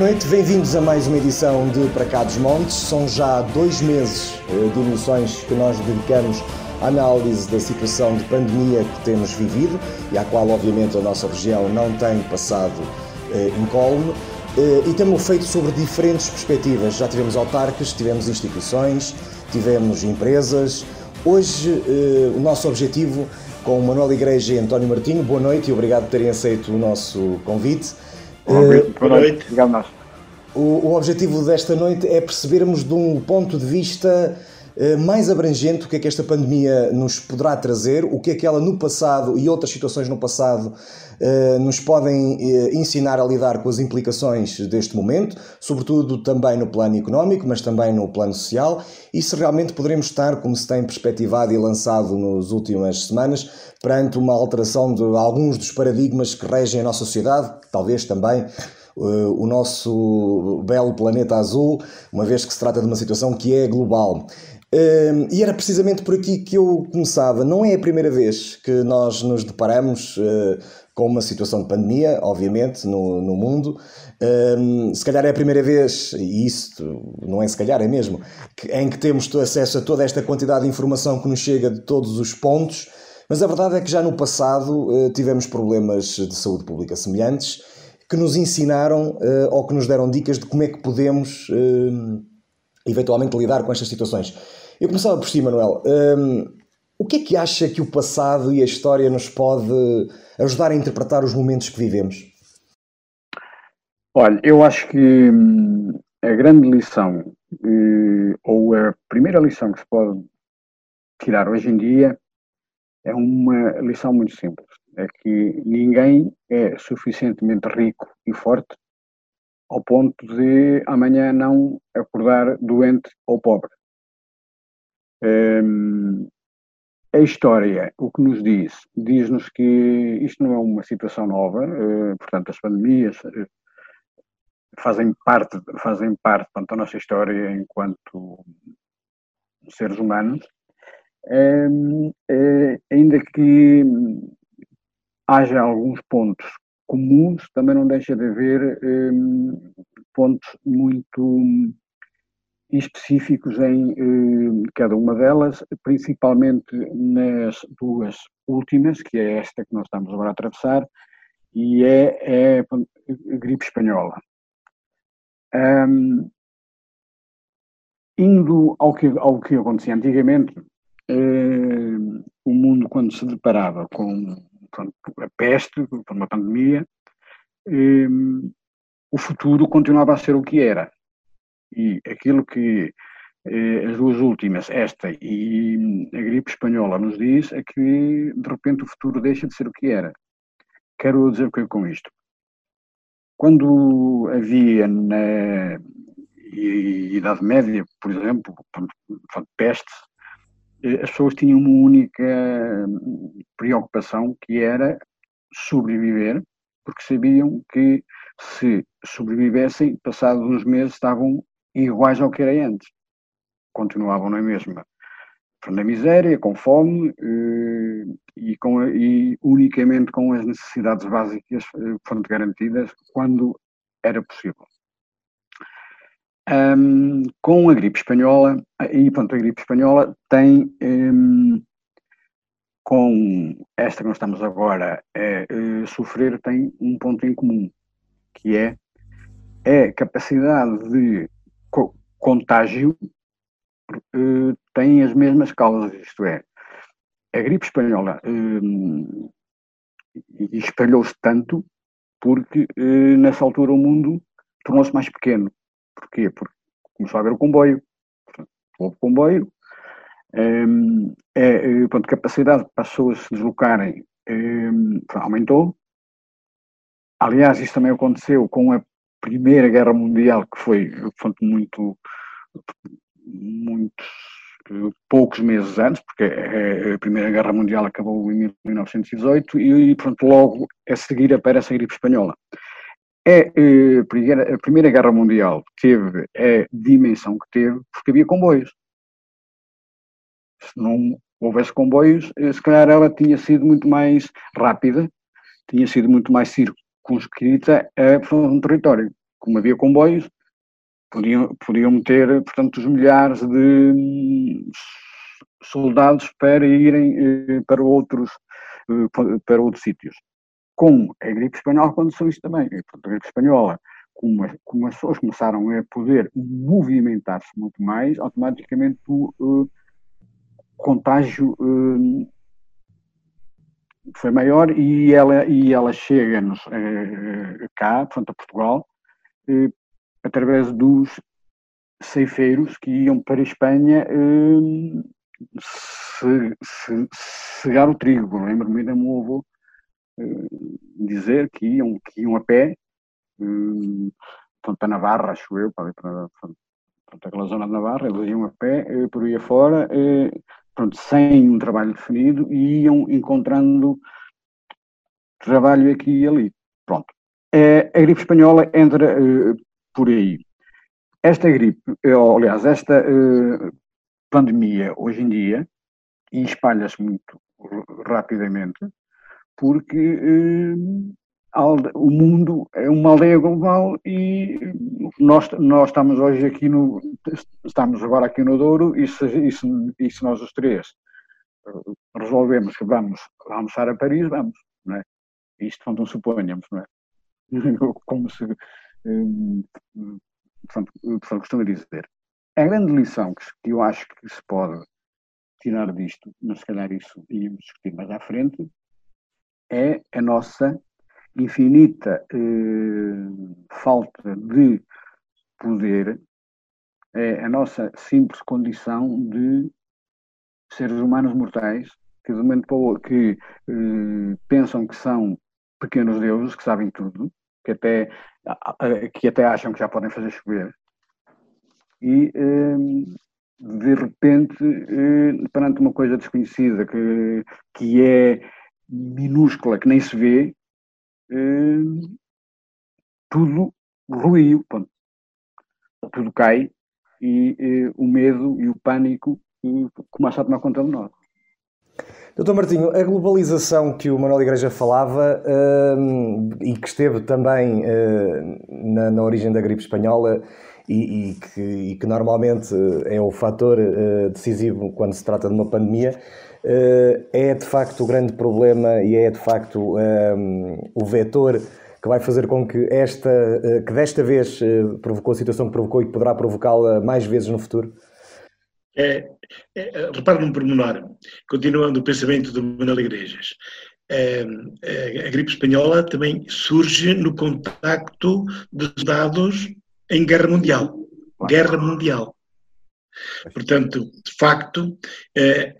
noite, bem-vindos a mais uma edição de Para Cá dos Montes. São já dois meses eh, de emissões que nós dedicamos à análise da situação de pandemia que temos vivido e à qual, obviamente, a nossa região não tem passado eh, incólume. Eh, e temos feito sobre diferentes perspectivas. Já tivemos autarcas, tivemos instituições, tivemos empresas. Hoje, o nosso objetivo com o Manuel Igreja e António Martinho, boa noite e obrigado por terem aceito o nosso convite. Boa noite. Boa noite. Obrigado, nós. O, o objetivo desta noite é percebermos de um ponto de vista eh, mais abrangente o que é que esta pandemia nos poderá trazer, o que é que ela no passado e outras situações no passado eh, nos podem eh, ensinar a lidar com as implicações deste momento, sobretudo também no plano económico, mas também no plano social, e se realmente poderemos estar, como se tem perspectivado e lançado nas últimas semanas, perante uma alteração de alguns dos paradigmas que regem a nossa sociedade, talvez também o nosso belo planeta azul, uma vez que se trata de uma situação que é global. E era precisamente por aqui que eu começava. Não é a primeira vez que nós nos deparamos eh, com uma situação de pandemia, obviamente, no, no mundo. se calhar é a primeira vez, e isso não é se calhar, é mesmo, em que temos acesso a toda esta quantidade de informação que nos chega de todos os pontos. Mas a verdade é que já no passado eh, tivemos problemas de saúde pública semelhantes que nos ensinaram uh, ou que nos deram dicas de como é que podemos uh, eventualmente lidar com estas situações. Eu começava por si, Manuel. Um, o que é que acha que o passado e a história nos pode ajudar a interpretar os momentos que vivemos? Olha, eu acho que hum, a grande lição, ou a primeira lição que se pode tirar hoje em dia, é uma lição muito simples é que ninguém é suficientemente rico e forte ao ponto de amanhã não acordar doente ou pobre. Um, a história, o que nos diz? Diz-nos que isto não é uma situação nova, uh, portanto, as pandemias uh, fazem parte, fazem parte portanto, da nossa história enquanto seres humanos, um, uh, ainda que haja alguns pontos comuns, também não deixa de haver um, pontos muito específicos em um, cada uma delas, principalmente nas duas últimas, que é esta que nós estamos agora a atravessar, e é, é a gripe espanhola. Um, indo ao que, ao que acontecia antigamente, hum, o mundo, quando se deparava com pronto, a peste, por uma pandemia, um, o futuro continuava a ser o que era. E aquilo que eh, as duas últimas, esta e a gripe espanhola, nos diz é que de repente o futuro deixa de ser o que era. Quero dizer o que é com isto? Quando havia na Idade Média, por exemplo, peste, eh, as pessoas tinham uma única preocupação que era sobreviver, porque sabiam que se sobrevivessem, passados uns meses estavam iguais ao que era antes. Continuavam na mesma, na miséria, com fome eh, e, com, e unicamente com as necessidades básicas foram eh, garantidas quando era possível. Um, com a gripe espanhola, e pronto, a gripe espanhola tem, um, com esta que nós estamos agora a, sofrer, tem um ponto em comum, que é a capacidade de co contágio uh, tem as mesmas causas, isto é, a gripe espanhola um, espalhou-se tanto porque uh, nessa altura o mundo tornou-se mais pequeno Porquê? Porque começou a haver o comboio. Houve comboio. Um, é, a capacidade para as pessoas se deslocarem um, aumentou. Aliás, isso também aconteceu com a Primeira Guerra Mundial, que foi portanto, muito, muitos poucos meses antes, porque a Primeira Guerra Mundial acabou em 1918 e, pronto, logo a seguir aparece a gripe espanhola. É, eh, a Primeira Guerra Mundial teve a dimensão que teve porque havia comboios. Se não houvesse comboios, eh, se calhar ela tinha sido muito mais rápida, tinha sido muito mais circunscrita a um território. como havia comboios, podiam, podiam ter, portanto, os milhares de hum, soldados para irem eh, para outros, eh, para outros sítios. Com a gripe espanhola aconteceu isso também. A gripe espanhola, como, como as pessoas começaram a poder movimentar-se muito mais, automaticamente o uh, contágio uh, foi maior e ela, e ela chega-nos uh, cá, portanto, a Portugal, através dos ceifeiros que iam para a Espanha se, se, cegar o trigo. Lembro-me da meu avô dizer que iam, que iam a pé Hum, para Navarra, acho eu, para, para, para, para aquela zona de Navarra, eles iam a pé, eh, por aí afora, eh, pronto, sem um trabalho definido e iam encontrando trabalho aqui e ali. Pronto. É, a gripe espanhola entra uh, por aí. Esta gripe, aliás, esta uh, pandemia hoje em dia, e espalha-se muito rapidamente, porque uh, o mundo é uma aldeia global e nós, nós estamos hoje aqui no estamos agora aqui no Douro e se, e se, e se nós os três resolvemos que vamos almoçar a Paris, vamos, não é? Isto quando suponhamos, não é? Como se um, portanto, costuma dizer. A grande lição que, que eu acho que se pode tirar disto, mas se calhar isso íamos discutir mais à frente, é a nossa infinita eh, falta de poder é a nossa simples condição de seres humanos mortais que de momento para o que eh, pensam que são pequenos deuses, que sabem tudo, que até, que até acham que já podem fazer chover. E eh, de repente, eh, perante uma coisa desconhecida que, que é minúscula, que nem se vê, Hum, tudo ruiu, ponto. tudo cai e, e, o medo e o pânico começam a tomar conta de nós. Doutor Martinho, a globalização que o Manuel Igreja falava uh, e que esteve também na, na, origem da gripe espanhola e, e, que, e que, normalmente é o fator decisivo quando se trata de uma pandemia, eh, é de facto o grande problema e é de facto um, ehm, o vetor que vai fazer com que esta, eh, que desta vez eh, provocou a situação que provocou e que poderá provocá-la mais vezes no futuro? É, é, repare num pormenor, continuando o pensamento do Manuel Igrejas. É, é, a gripe espanhola também surge no contacto dos dados em guerra mundial. Guerra mundial. Portanto, de facto, eh,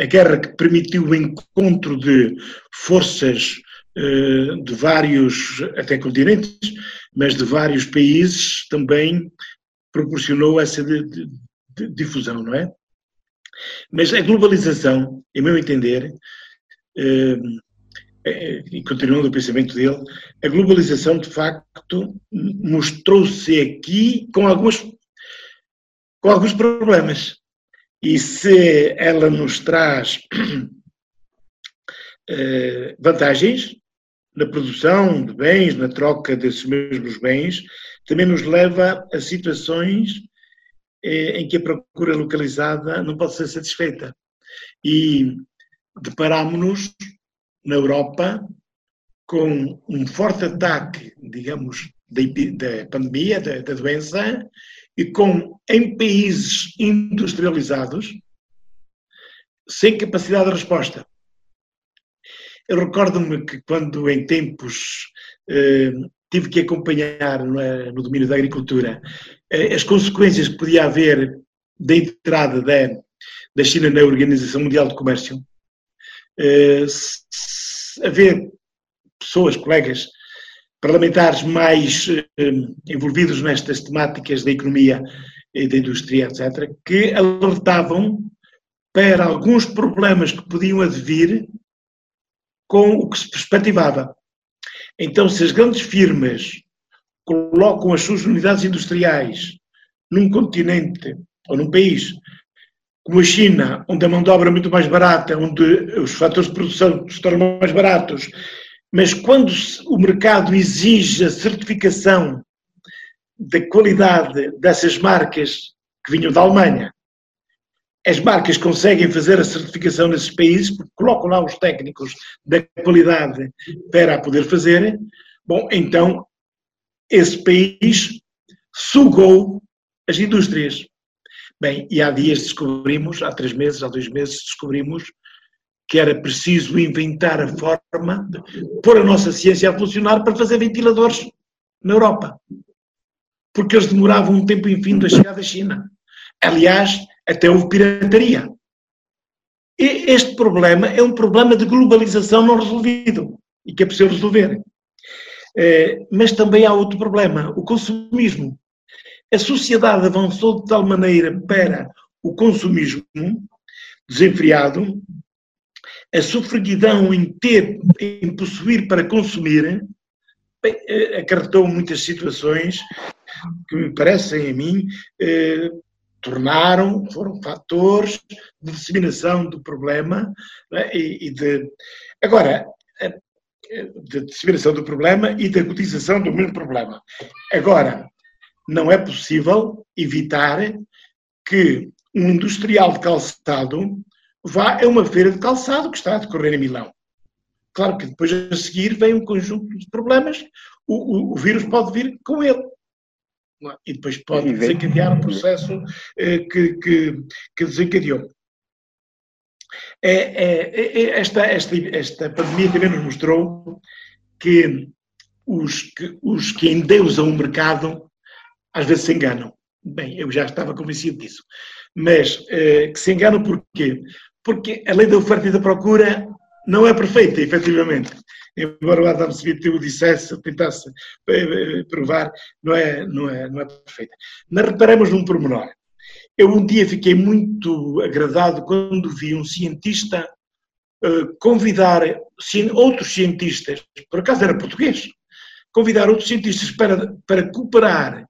a guerra que permitiu o encontro de forças eh, de vários, até continentes, mas de vários países, também proporcionou essa difusão, não é? Mas a globalização, em meu entender, eh, e continuando o pensamento dele, a globalização de facto mostrou-se aqui com algumas com alguns problemas. E se ela nos traz eh, vantagens na produção de bens, na troca desses mesmos bens, também nos leva a situações eh, em que a procura localizada não pode ser satisfeita. E deparámonos na Europa com um forte ataque, digamos, da, pandemia, da, da doença, e com, em países industrializados, sem capacidade de resposta. Eu recordo-me que quando em tempos eh, tive que acompanhar é, no domínio da agricultura eh, as consequências que podia haver da entrada da, da China na Organização Mundial do Comércio, eh, haver pessoas, colegas, parlamentares mais eh, envolvidos nestas temáticas da economia e da indústria, etc., que alertavam para alguns problemas que podiam advir com o que se perspectivava. Então, se as grandes firmas colocam as suas unidades industriais num continente ou num país como a China, onde a mão de obra é muito mais barata, onde os fatores de produção se tornam mais baratos mas quando o mercado exige a certificação da qualidade dessas marcas que vinham da Alemanha. As marcas conseguem fazer a certificação nesses países porque colocam lá os técnicos da qualidade para a poder fazer. Bom, então esse país sugou as indústrias. Bem, e há dias descobrimos, há três meses, há dois meses, descobrimos que era preciso inventar a forma de pôr a nossa ciência a funcionar para fazer ventiladores na Europa. Porque eles demoravam um tempo infinito a chegar da China. Aliás, até houve pirataria. E este problema é um problema de globalização não resolvido e que é preciso resolver. Eh, mas também há outro problema, o consumismo. A sociedade avançou de tal maneira para o consumismo desenfreado, a sofreguidão em ter, em possuir para consumir, bem, eh, acarretou muitas situações que me parecem a mim eh, tornaram, foram fatores de disseminação do problema né, e, e, de. Agora, eh, de disseminação do problema e da cotização do mesmo problema. Agora, não é possível evitar que um industrial de calçado vá a uma feira de calçado que está a decorrer em Milão. Claro que depois a seguir vem um conjunto de problemas, o, o, o vírus pode vir com ele. E depois pode desencadear um processo eh, que, que, que, desencadeou. É, é, é, esta, esta, esta pandemia também nos mostrou que os que, os que endeusam o mercado às vezes se enganam. Bem, eu já estava convencido disso. Mas eh, que se enganam porquê? Porque a lei da oferta e da procura não é perfeita, efetivamente. Embora o Adam Smith o dissesse, tentasse eh, eh, provar, não é, não é, não é perfeita. Mas reparamos num pormenor. Eu um dia fiquei muito agradado quando vi um cientista uh, convidar outros cientistas, por acaso era português, convidar outros cientistas para, para cooperar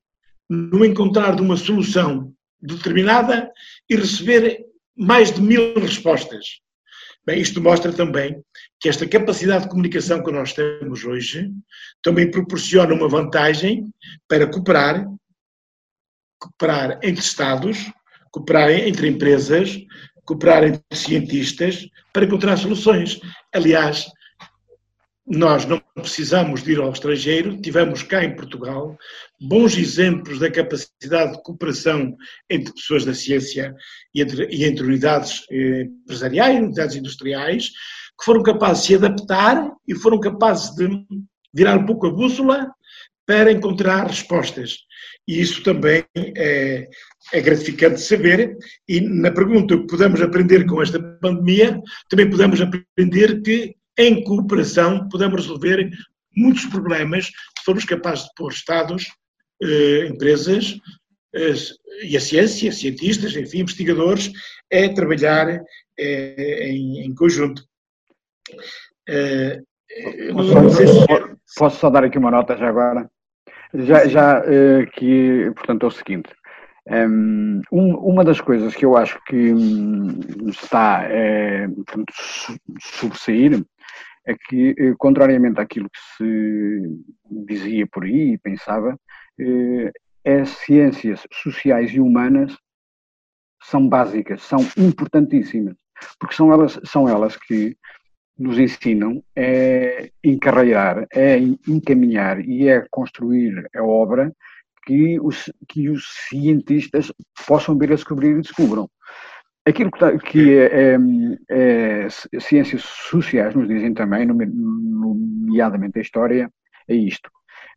no encontrar de uma solução determinada e receber mais de mil respostas. Bem, isto mostra também que esta capacidade de comunicação que nós temos hoje também proporciona uma vantagem para cooperar, cooperar entre Estados, cooperar entre empresas, cooperar entre cientistas para encontrar soluções. Aliás, nós não precisamos de ir ao estrangeiro, tivemos cá em Portugal bons exemplos da capacidade de cooperação entre pessoas da ciência e entre, e entre unidades eh, empresariais, unidades industriais, que foram capazes de se adaptar e foram capazes de virar um pouco a bússola para encontrar respostas. E isso também é, é gratificante saber. E na pergunta que podemos aprender com esta pandemia, também podemos aprender que em cooperação, podemos resolver muitos problemas se formos capazes de pôr Estados, eh, empresas eh, e a ciência, cientistas, enfim, investigadores, a trabalhar eh, em, em, conjunto. Eh, posso, se... posso, só dar aqui uma nota já agora? Já, já eh, que, portanto, é o seguinte. Um, uma das coisas que eu acho que hum, está é, portanto, sobressair é que, eh, contrariamente àquilo que se dizia por aí e pensava, eh, as ciências sociais e humanas são básicas, são importantíssimas, porque são elas, são elas que nos ensinam a encarreirar, a encaminhar e a construir a obra que os, que os cientistas possam vir a descobrir e descubram. Aquilo que, tá, que é, é, é, ciências sociais nos dizem também, nomeadamente a história, é isto.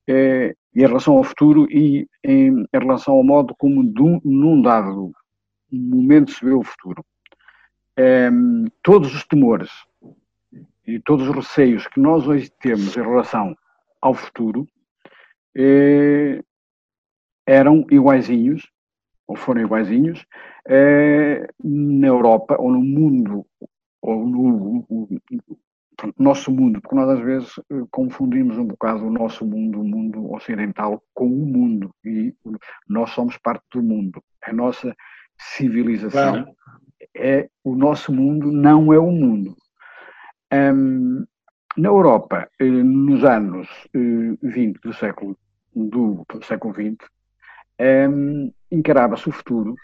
É, em relação ao futuro e em, em relação ao modo como num dado momento se vê o futuro. É, todos os temores e todos os receios que nós hoje temos em relação ao futuro é, eram iguaizinhos, ou foram iguaizinhos, é, na Europa ou no mundo, ou no, no, nosso mundo, porque nós às vezes eh, confundimos um bocado o nosso mundo, o mundo ocidental, com o mundo, e nós somos parte do mundo. A nossa civilização é o nosso mundo, não é o mundo. Um, na Europa, eh, nos anos 20 do século do século XX, um, encarava-se o futuro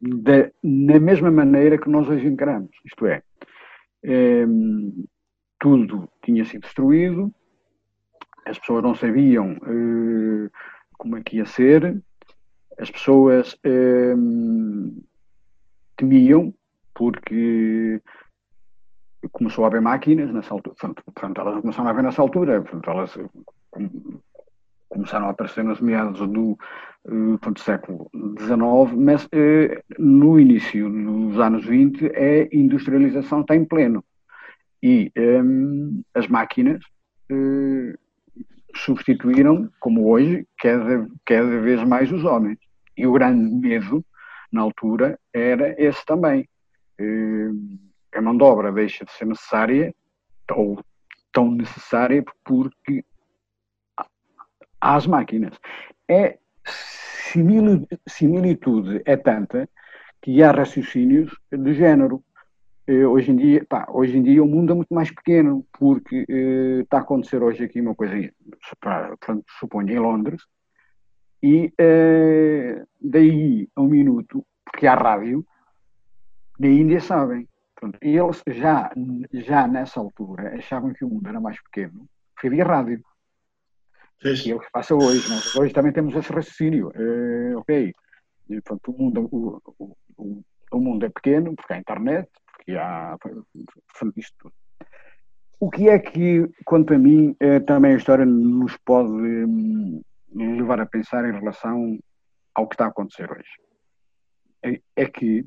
da, na mesma maneira que nós hoje encaramos. Isto é, um, tudo tinha sido destruído, as pessoas não sabiam uh, como é que ia ser, as pessoas um, temiam porque começou a haver máquinas nessa altura, portanto, elas começaram a haver nessa altura, portanto, elas começaram a aparecer nos meados do, uh, século XIX, mas uh, no início dos anos 20 a industrialização está em pleno. E um, as máquinas uh, substituíram, como hoje, cada, cada vez mais os homens. E o grande medo, na altura, era esse também. a mão de obra deixa de ser necessária, ou tão necessária, porque às máquinas. É similitude é tanta que há raciocínios de género. Eh, hoje em dia, pá, hoje em dia o mundo é muito mais pequeno porque eh, está a acontecer hoje aqui uma coisa, para, suponho, em Londres, e eh, daí a um minuto, porque há rádio, na Índia sabem. Pronto, eles já, já nessa altura achavam que o mundo era mais pequeno, porque havia rádio. Fez. E é o que passa hoje. Nós hoje também temos esse raciocínio. É, ok, e, portanto, o, mundo, o, o, o, mundo é pequeno porque há internet, porque há isto. O que é que, quanto a mim, é, também a história nos pode hum, levar a pensar em relação ao que está a acontecer hoje? É, é que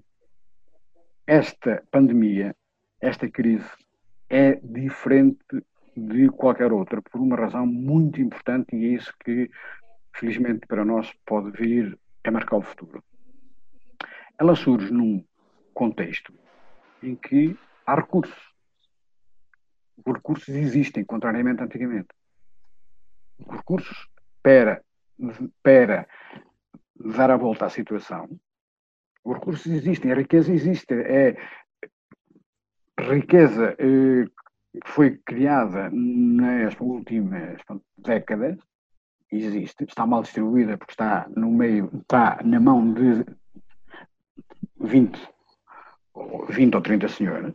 esta pandemia, esta crise, é diferente de qualquer outra, por uma razão muito importante e é isso que, felizmente para nós, pode vir a marcar o futuro. Ela surge num contexto em que há recursos. Os recursos existem, contrariamente a antigamente. Os recursos para, para dar a volta à situação, os recursos existem, a riqueza existe. É riqueza eh, que foi criada nas últimas décadas, existe, está mal distribuída porque está no meio, está na mão de 20, 20 ou 30 senhoras,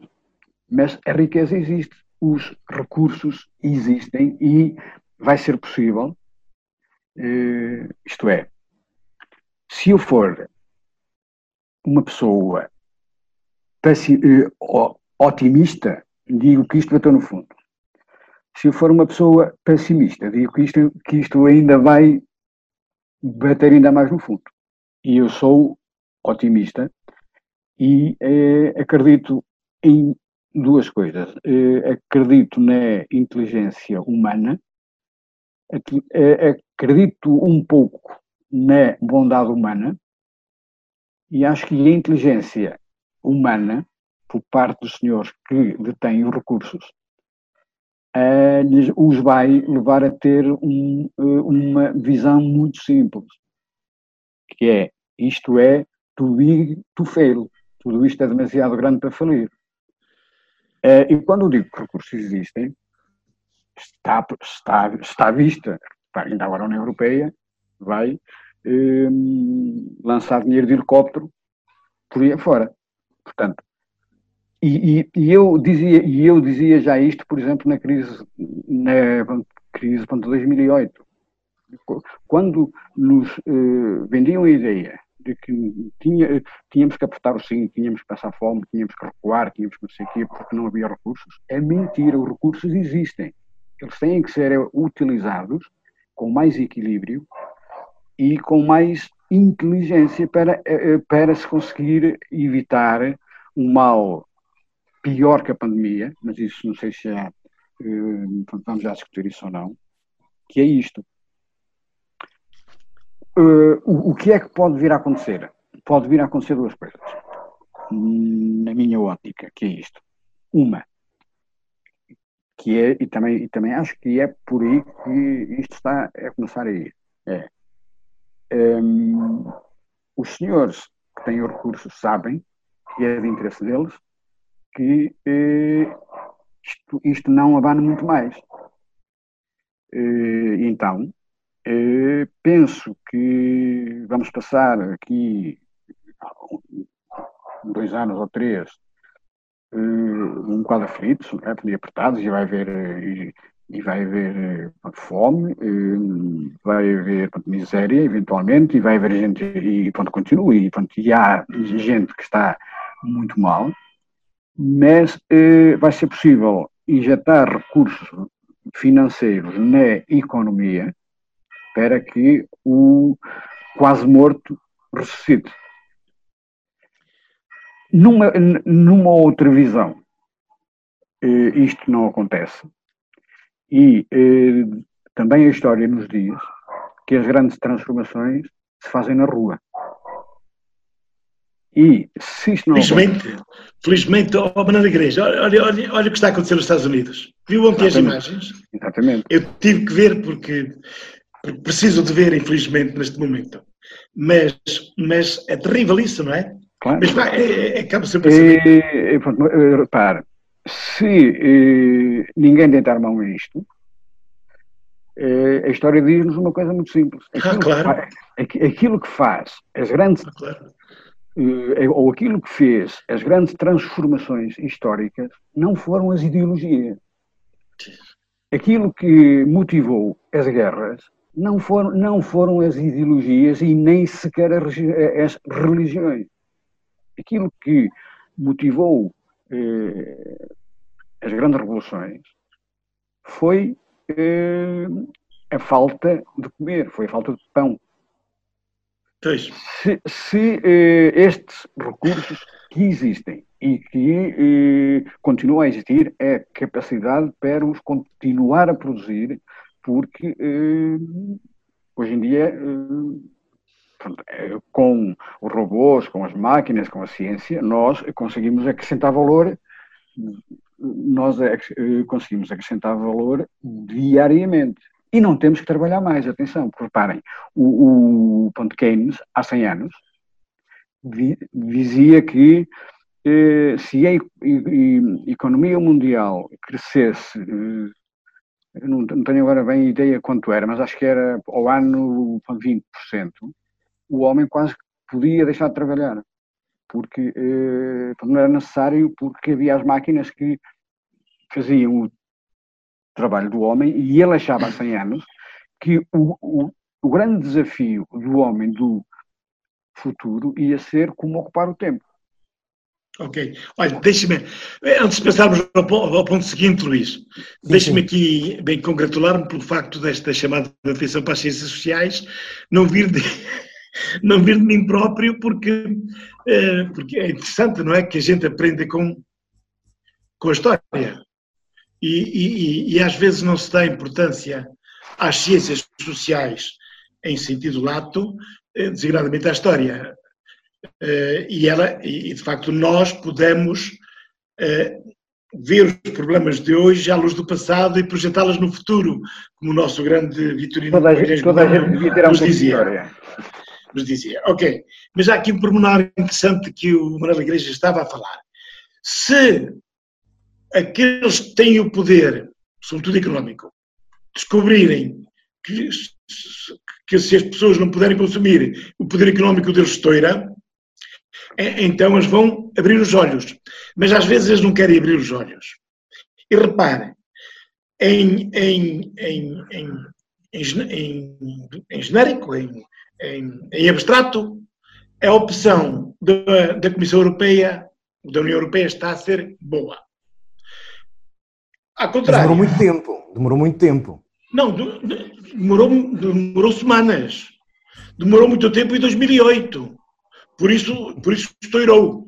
mas a riqueza existe, os recursos existem e vai ser possível, eh, isto é, se eu for uma pessoa eh, otimista, digo que isto bateu no fundo. Se eu for uma pessoa pessimista, digo que isto, que isto ainda vai bater ainda mais no fundo. E eu sou otimista e eh, acredito em duas coisas. Eh, acredito na inteligência humana, eh, acredito um pouco na bondade humana e acho que a inteligência humana por parte dos senhores que detêm os recursos, uh, os vai levar a ter um, uh, uma visão muito simples, que é, isto é too big to fail, tudo isto é demasiado grande para falir. Uh, e quando eu digo que recursos existem, está, está, está à vista, ainda agora a União Europeia vai lançar dinheiro de helicóptero por aí fora. Portanto, e, e, e, eu dizia, e eu dizia já isto, por exemplo, na crise, na crise de 2008, quando nos uh, vendiam a ideia de que tinha, tínhamos que apertar o cinto, tínhamos que passar fome, tínhamos que recuar, tínhamos que não sei o quê, porque não havia recursos, é mentira, os recursos existem. Eles têm que ser utilizados com mais equilíbrio e com mais inteligência para, eh, eh, para se conseguir evitar um mal pior que a pandemia, mas isso não sei se é, vamos já discutir isso ou não, que é isto. Uh, o, o, que é que pode vir a acontecer? Pode vir a acontecer duas coisas, na minha ótica, que é isto. Uma, que é, e também, e também acho que é por aí que isto está a começar a ir. É, um, os senhores que têm os recursos sabem que é de interesse deles que eh, isto, isto, não abana muito mais. Eh, então, eh, penso que vamos passar aqui dois anos ou três um quadro aflito, é? apertados, e vai haver, e, e vai haver fome, vai haver pronto, miséria, eventualmente, e vai haver gente, e pronto, continua, e, pronto, e há gente que está muito mal, mas eh, vai ser possível injetar recursos financeiros na economia para que o quase morto ressuscite. Numa, numa outra visão, eh, isto não acontece. E eh, também a história nos diz que as grandes transformações se fazem na rua. E se isto não. Felizmente, felizmente, oh, Manuel Igreja, olha, olha, olha o que está a acontecer nos Estados Unidos. Viu ontem as imagens? Exatamente. Eu tive que ver porque, porque preciso de ver, infelizmente, neste momento. Mas, mas é terrível isso, não é? Claro. Mas vai, é, é, acaba sempre a ser. E, repare, se eh, ninguém tentar mão a isto, eh, a história diz-nos uma coisa muito simples. Aquilo, ah, claro. que faz, aquilo que faz as grandes ah, claro. Eh, ou aquilo que fez as grandes transformações históricas não foram as ideologias. Aquilo que motivou as guerras não foram, não foram as ideologias e nem sequer as religiões. Aquilo que motivou eh, as grandes revoluções foi eh, a falta de comer, foi a falta de pão. Se, se eh, estes recursos que existem e que eh, continuam a existir, é capacidade para os continuar a produzir, porque eh, hoje em dia, eh, com os robôs, com as máquinas, com a ciência, nós conseguimos acrescentar valor, nós eh, conseguimos acrescentar valor diariamente. E não temos que trabalhar mais, atenção, porque reparem, o, o ponto Keynes, há 100 anos, dizia que eh, se a economia mundial crescesse, eh, não, não, tenho agora bem ideia quanto era, mas acho que era ao ano 20%, o homem quase podia deixar de trabalhar, porque eh, não era necessário, porque havia as máquinas que faziam o trabalho do homem, e ele achava há 100 anos que o, o, o grande desafio do homem do futuro ia ser como ocupar o tempo. Ok. Olha, deixe-me, antes de passarmos ao, ao, ponto seguinte, Luís, deixe-me aqui bem congratular-me pelo facto desta chamada de atenção para as ciências sociais não vir de, não vir de mim próprio, porque, eh, porque é interessante, não é? Que a gente aprenda com, com a história e, e, e, às vezes não se dá importância às ciências sociais em sentido lato, eh, designadamente à história. Eh, e, ela, e de facto nós podemos eh, ver os problemas de hoje à luz do passado e projetá-las no futuro, como o nosso grande Vitorino toda gente, toda a gente devia ter nos dizia. Nos dizia. Ok, mas há aqui um pormenor interessante que o Manuel Igreja estava a falar. Se aqueles que têm o poder, sobretudo económico, descobrirem que, que se as pessoas não puderem consumir, o poder económico deles estoura, é, então eles vão abrir os olhos. Mas às vezes eles não querem abrir os olhos. E reparem, em, em, em, em, genérico, em abstrato, a opção da, da Comissão Europeia, da União Europeia, está a ser boa. Contrário. Demorou muito tempo. Demorou muito tempo. Não, demorou, demorou semanas. Demorou muito tempo em 2008. Por isso, por isso estourou.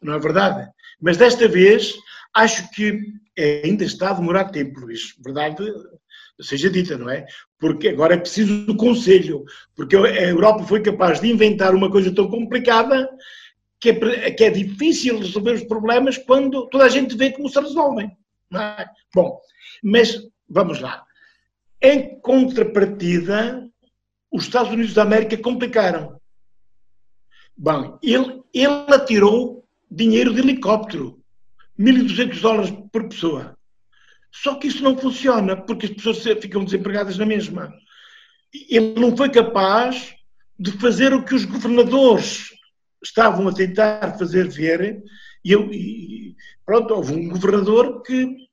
Não é verdade? Mas desta vez, acho que ainda está a demorar tempo, Luís. Verdade seja dita, não é? Porque agora é preciso do Conselho. Porque a Europa foi capaz de inventar uma coisa tão complicada que é, que é difícil resolver os problemas quando toda a gente vê como se resolvem. É? Bom, mas vamos lá. Em contrapartida, os Estados Unidos da América complicaram. Bom, ele, ele atirou dinheiro de helicóptero, 1.200 dólares por pessoa. Só que isso não funciona, porque as pessoas ficam desempregadas na mesma. ele não foi capaz de fazer o que os governadores estavam a tentar fazer ver. E, eu, e pronto, houve um governador que,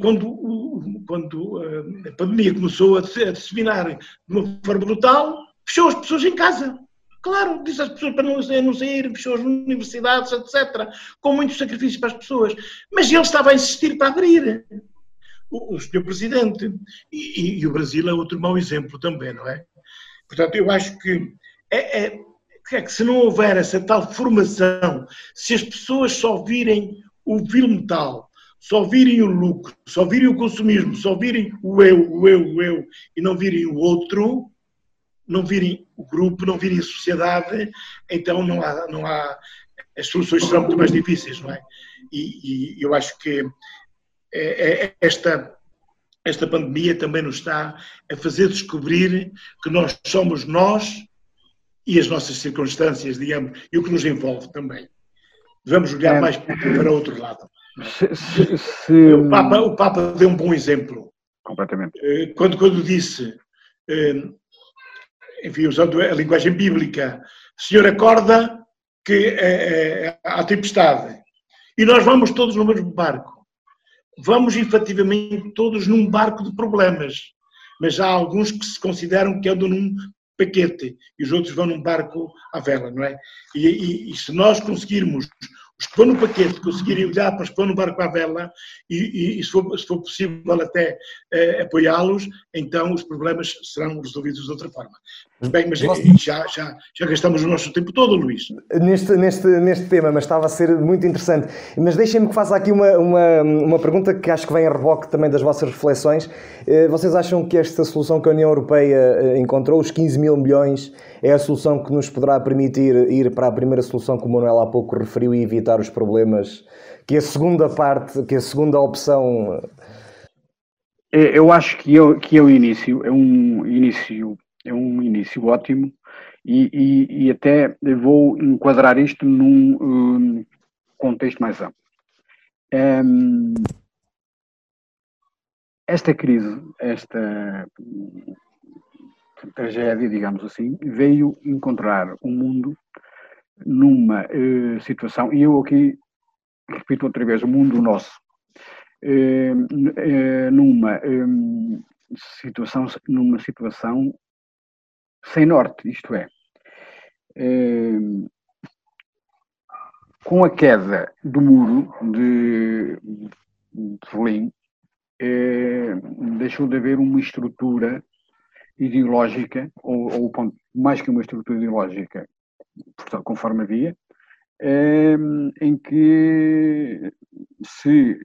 quando, quando eh, a pandemia começou a disseminar de uma forma brutal, fechou as pessoas em casa. Claro, disse às pessoas para não, sair, fechou as universidades, etc. Com muitos sacrifícios para as pessoas. Mas ele estava a insistir para abrir. O, o senhor Presidente. E, e, e, o Brasil é outro mau exemplo também, não é? Portanto, eu acho que é, é, é que se não houver essa tal formação, se as pessoas só virem o vil metal, só virem o lucro, só virem o consumismo, só virem o eu, o eu, o eu, e não virem o outro, não virem o grupo, não virem a sociedade, então não há, não há as soluções serão muito mais difíceis, não é? E, e eu acho que é, é, esta, esta pandemia também nos está a fazer descobrir que nós somos nós e as nossas circunstâncias, digamos, e o que nos envolve também. Vamos olhar é, mais para outro lado. Se, se, se... O, Papa, o Papa deu um bom exemplo. Completamente. Eh, quando, quando disse eh, enfim, usando a linguagem bíblica, Senhor acorda que é, é, há tempestade e nós vamos todos no mesmo barco. Vamos efetivamente todos num barco de problemas, mas há alguns que se consideram que andam num paquete e os outros vão num barco à vela, não é? E, e, e se nós conseguirmos vão no paquete conseguirem olhar para vão no barco à vela e, e, e se, for, se, for, possível até eh, apoiá-los, então os problemas serão resolvidos de outra forma. Bem, mas já, já, já gastamos o nosso tempo todo, Luís. Neste, neste, neste tema, mas estava a ser muito interessante. Mas deixem-me que faça aqui uma, uma, uma pergunta que acho que vem a reboque também das vossas reflexões. Eh, vocês acham que esta solução que a União Europeia eh, encontrou, os 15 mil milhões, é a solução que nos poderá permitir ir para a primeira solução que o Manuel há pouco referiu e evitar os problemas que a segunda parte, que a segunda opção é, eu acho que é, que é o início, é um início é um início ótimo e, e, e até vou enquadrar isto num um, contexto mais amplo. Um, esta crise, esta tragédia, digamos assim, veio encontrar o mundo numa uh, situação, e eu aqui repito outra vez, o mundo nosso, uh, uh, numa um, situação, numa situação sem norte, isto é, eh, com a queda do muro de, Berlim, eh, deixou de haver uma estrutura ideológica, ou, ou mais que uma estrutura ideológica, portanto, conforme havia, eh, em que se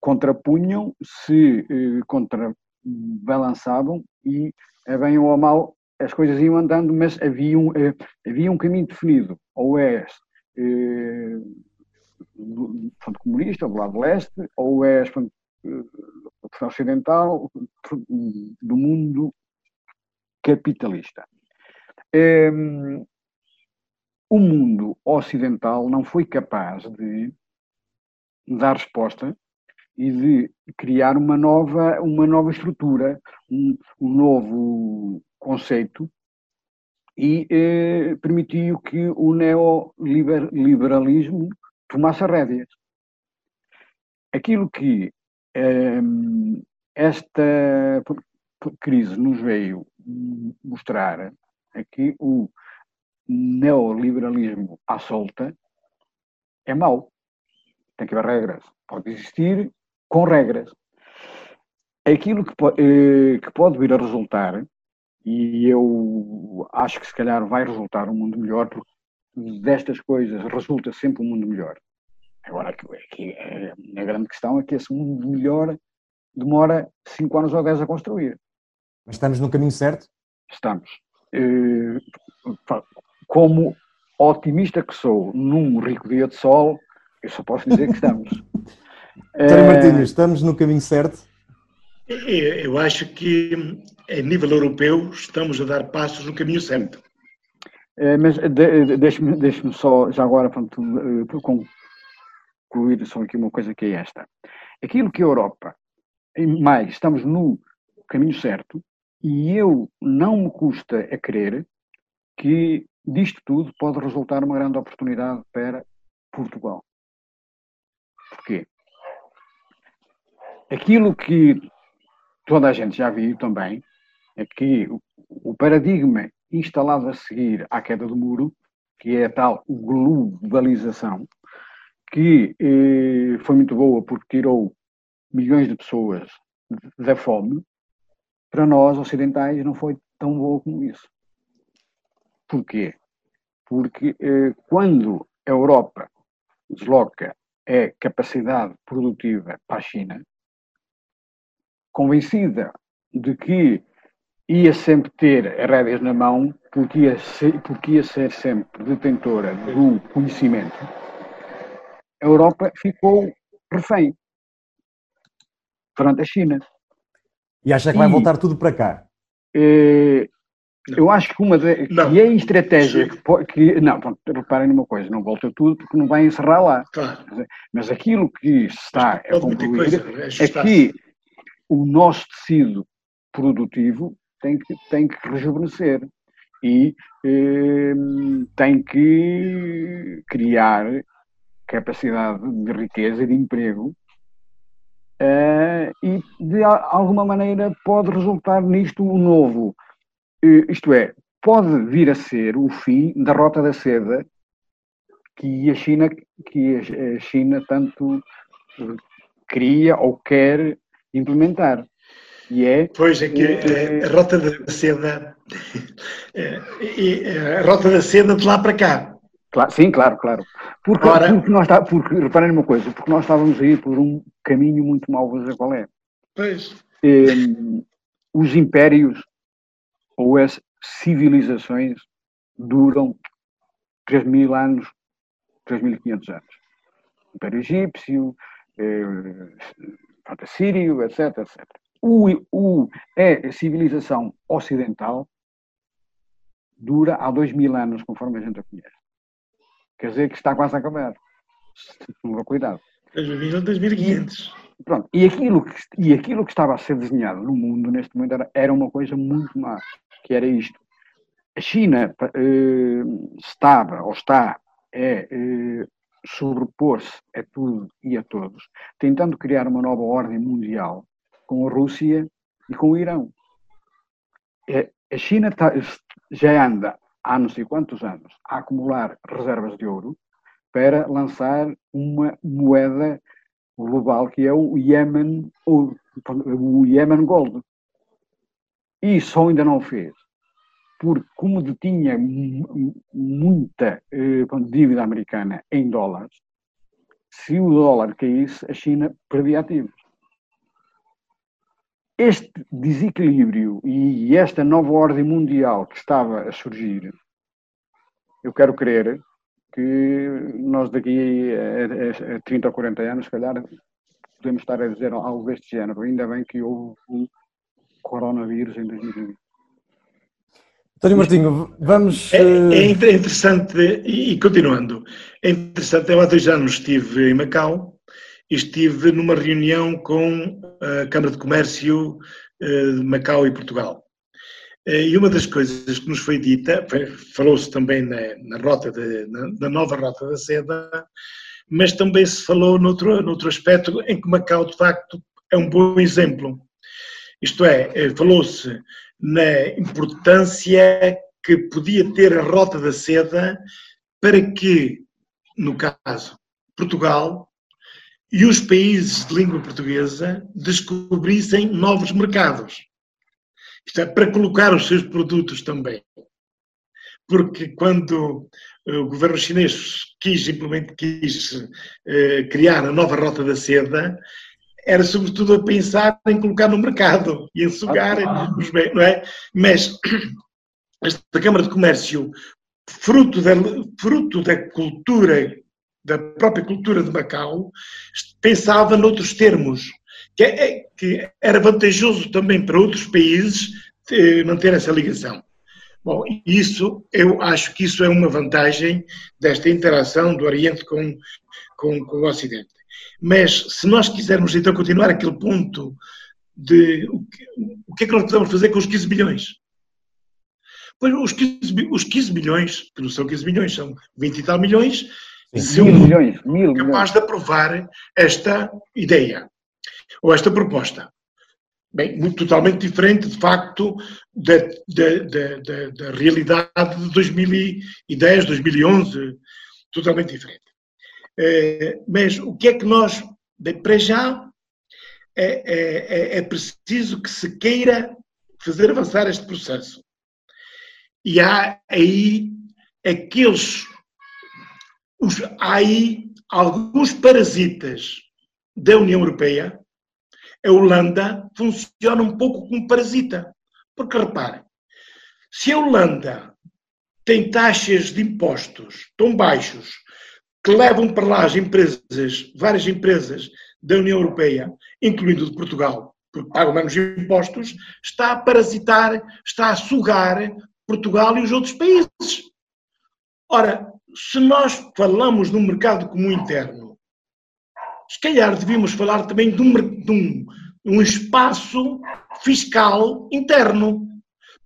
contrapunham, se contrabalançavam e, a bem ou a mal, as coisas iam andando, mas havia um, eh, havia um caminho definido. Ou és eh, Front Comunista, do lado leste, ou és front, eh, ocidental, do mundo capitalista. Eh, o mundo ocidental não foi capaz de dar resposta e de criar uma nova, uma nova estrutura, um, um novo conceito e eh, permitiu que o neoliberalismo tomasse rédeas. Aquilo que eh, esta crise nos veio mostrar é que o neoliberalismo à solta é mau. Tem que haver regras. Pode existir com regras. Aquilo que, eh, que pode vir a resultar e eu acho que se calhar vai resultar um mundo melhor, porque destas coisas resulta sempre um mundo melhor. Agora, aqui, a grande questão é que esse mundo melhor demora 5 anos ou 10 a construir. Mas estamos no caminho certo? Estamos. Eh, como otimista que sou, num rico dia de sol, eu só posso dizer que estamos. António Martins, estamos no caminho certo? Eu acho que, a nível europeu, estamos a dar passos no caminho certo. É, mas de, deixe-me deixe só, já agora, para concluir só aqui uma coisa que é esta. Aquilo que a Europa, mais, estamos no caminho certo, E eu não me custa a crer que disto tudo pode resultar uma grande oportunidade para Portugal. Porquê? Aquilo que toda a gente já viu também é que o paradigma instalado a seguir à queda do muro, que é a tal globalização, que eh, foi muito boa porque tirou milhões de pessoas da fome, para nós ocidentais não foi tão boa como isso. Porquê? Porque eh, quando a Europa desloca a capacidade produtiva para a China, convencida de que ia sempre ter as rédeas na mão, porque ia, ser, porque ia ser sempre detentora do conhecimento, a Europa ficou refém perante a China. E acha que e, vai voltar tudo para cá? Eh, eu acho que uma de, que é a estratégia que, que, não, pronto, reparem numa coisa, não volta tudo porque não vai encerrar lá. Claro. Mas aquilo que está a concluir coisa, é, é que o nosso tecido produtivo tem que, tem que rejuvenescer e eh, tem que criar capacidade de riqueza e de emprego eh, e de alguma maneira pode resultar nisto o novo. Eh, isto é, pode vir a ser o fim da rota da seda que a China, que a China tanto queria ou quer implementar. E é, pois é que é, a rota da seda é, a rota da seda de lá para cá. Claro, sim, claro, claro. Porque, Ora, porque nós está, porque, reparem uma coisa, porque nós estávamos a ir por um caminho muito mau, vou dizer qual é. Pois. Um, os impérios ou as civilizações duram 3 mil anos, 3.500 anos. Império Egípcio, eh, Sírio, etc, etc. O, o, é a civilização ocidental dura há dois mil anos, conforme a gente a conhece. Quer dizer que está quase a acabar. Cuidado. 2000, 2500. E, pronto, e aquilo, que, e aquilo que estava a ser desenhado no mundo neste momento era, era uma coisa muito má, que era isto. A China eh, estava, ou está, é eh, sobrepor-se a tudo e a todos, tentando criar uma nova ordem mundial com a Rússia e com o Irão. É, a China tá, já anda há não sei quantos anos a acumular reservas de ouro para lançar uma moeda global que é o Yemen, o, o Yemen Gold. E só ainda não fez porque como detinha muita eh, dívida americana em dólares, se o dólar caísse, a China perdia ativos. Este desequilíbrio e esta nova ordem mundial que estava a surgir, eu quero crer que nós daqui a, a, a 30 ou 40 anos, se calhar, podemos estar a dizer algo deste género. Ainda bem que houve o coronavírus em 2020. António Martinho, vamos. É, é, eh, interessante, e, continuando, é interessante, eu há dois anos estive em Macau e estive numa reunião com a Câmara de Comércio eh, de Macau e Portugal. Eh, e uma das coisas que nos foi dita, falou-se também na, na rota de, na, na, nova rota da seda, mas também se falou noutro, noutro aspecto em que Macau, de facto, é um bom exemplo. Isto é, falou-se na importância que podia ter a Rota da Seda para que, no caso, Portugal e os países de língua portuguesa descobrissem novos mercados. Isto é, para colocar os seus produtos também. Porque quando o governo chinês quis, simplesmente quis eh, criar a nova Rota da Seda, era sobretudo a pensar em colocar no mercado e em sugar ah, os bens, não é? Mas esta Câmara de Comércio, fruto da, fruto da cultura, da própria cultura de Macau, pensava noutros termos, que, é, que era vantajoso também para outros países eh, manter essa ligação. Bom, isso, eu acho que isso é uma vantagem desta interação do Oriente com, com, com o Ocidente. Mas se nós quisermos então continuar aquele ponto de o que, o que é que nós podemos fazer com os 15 bilhões. Pois os 15, os 15 milhões, que não são 15 milhões, são 20 e tal milhões, Sim, mil milhões, mil capaz milhões. de aprovar esta ideia ou esta proposta. Bem, muito totalmente diferente, de facto, da, da, da, da, da realidade de 2010, 2011, totalmente diferente. Eh, mas o que é que nós, para já, é, é, é preciso que se queira fazer avançar este processo. E há aí aqueles. Os, há aí alguns parasitas da União Europeia. A Holanda funciona um pouco como parasita. Porque repare, se a Holanda tem taxas de impostos tão baixos que levam para lá as empresas, várias empresas da União Europeia, incluindo de Portugal, porque pagam menos impostos, está a parasitar, está a sugar Portugal e os outros países. Ora, se nós falamos no mercado comum interno, se calhar devíamos falar também de um, de um, um espaço fiscal interno,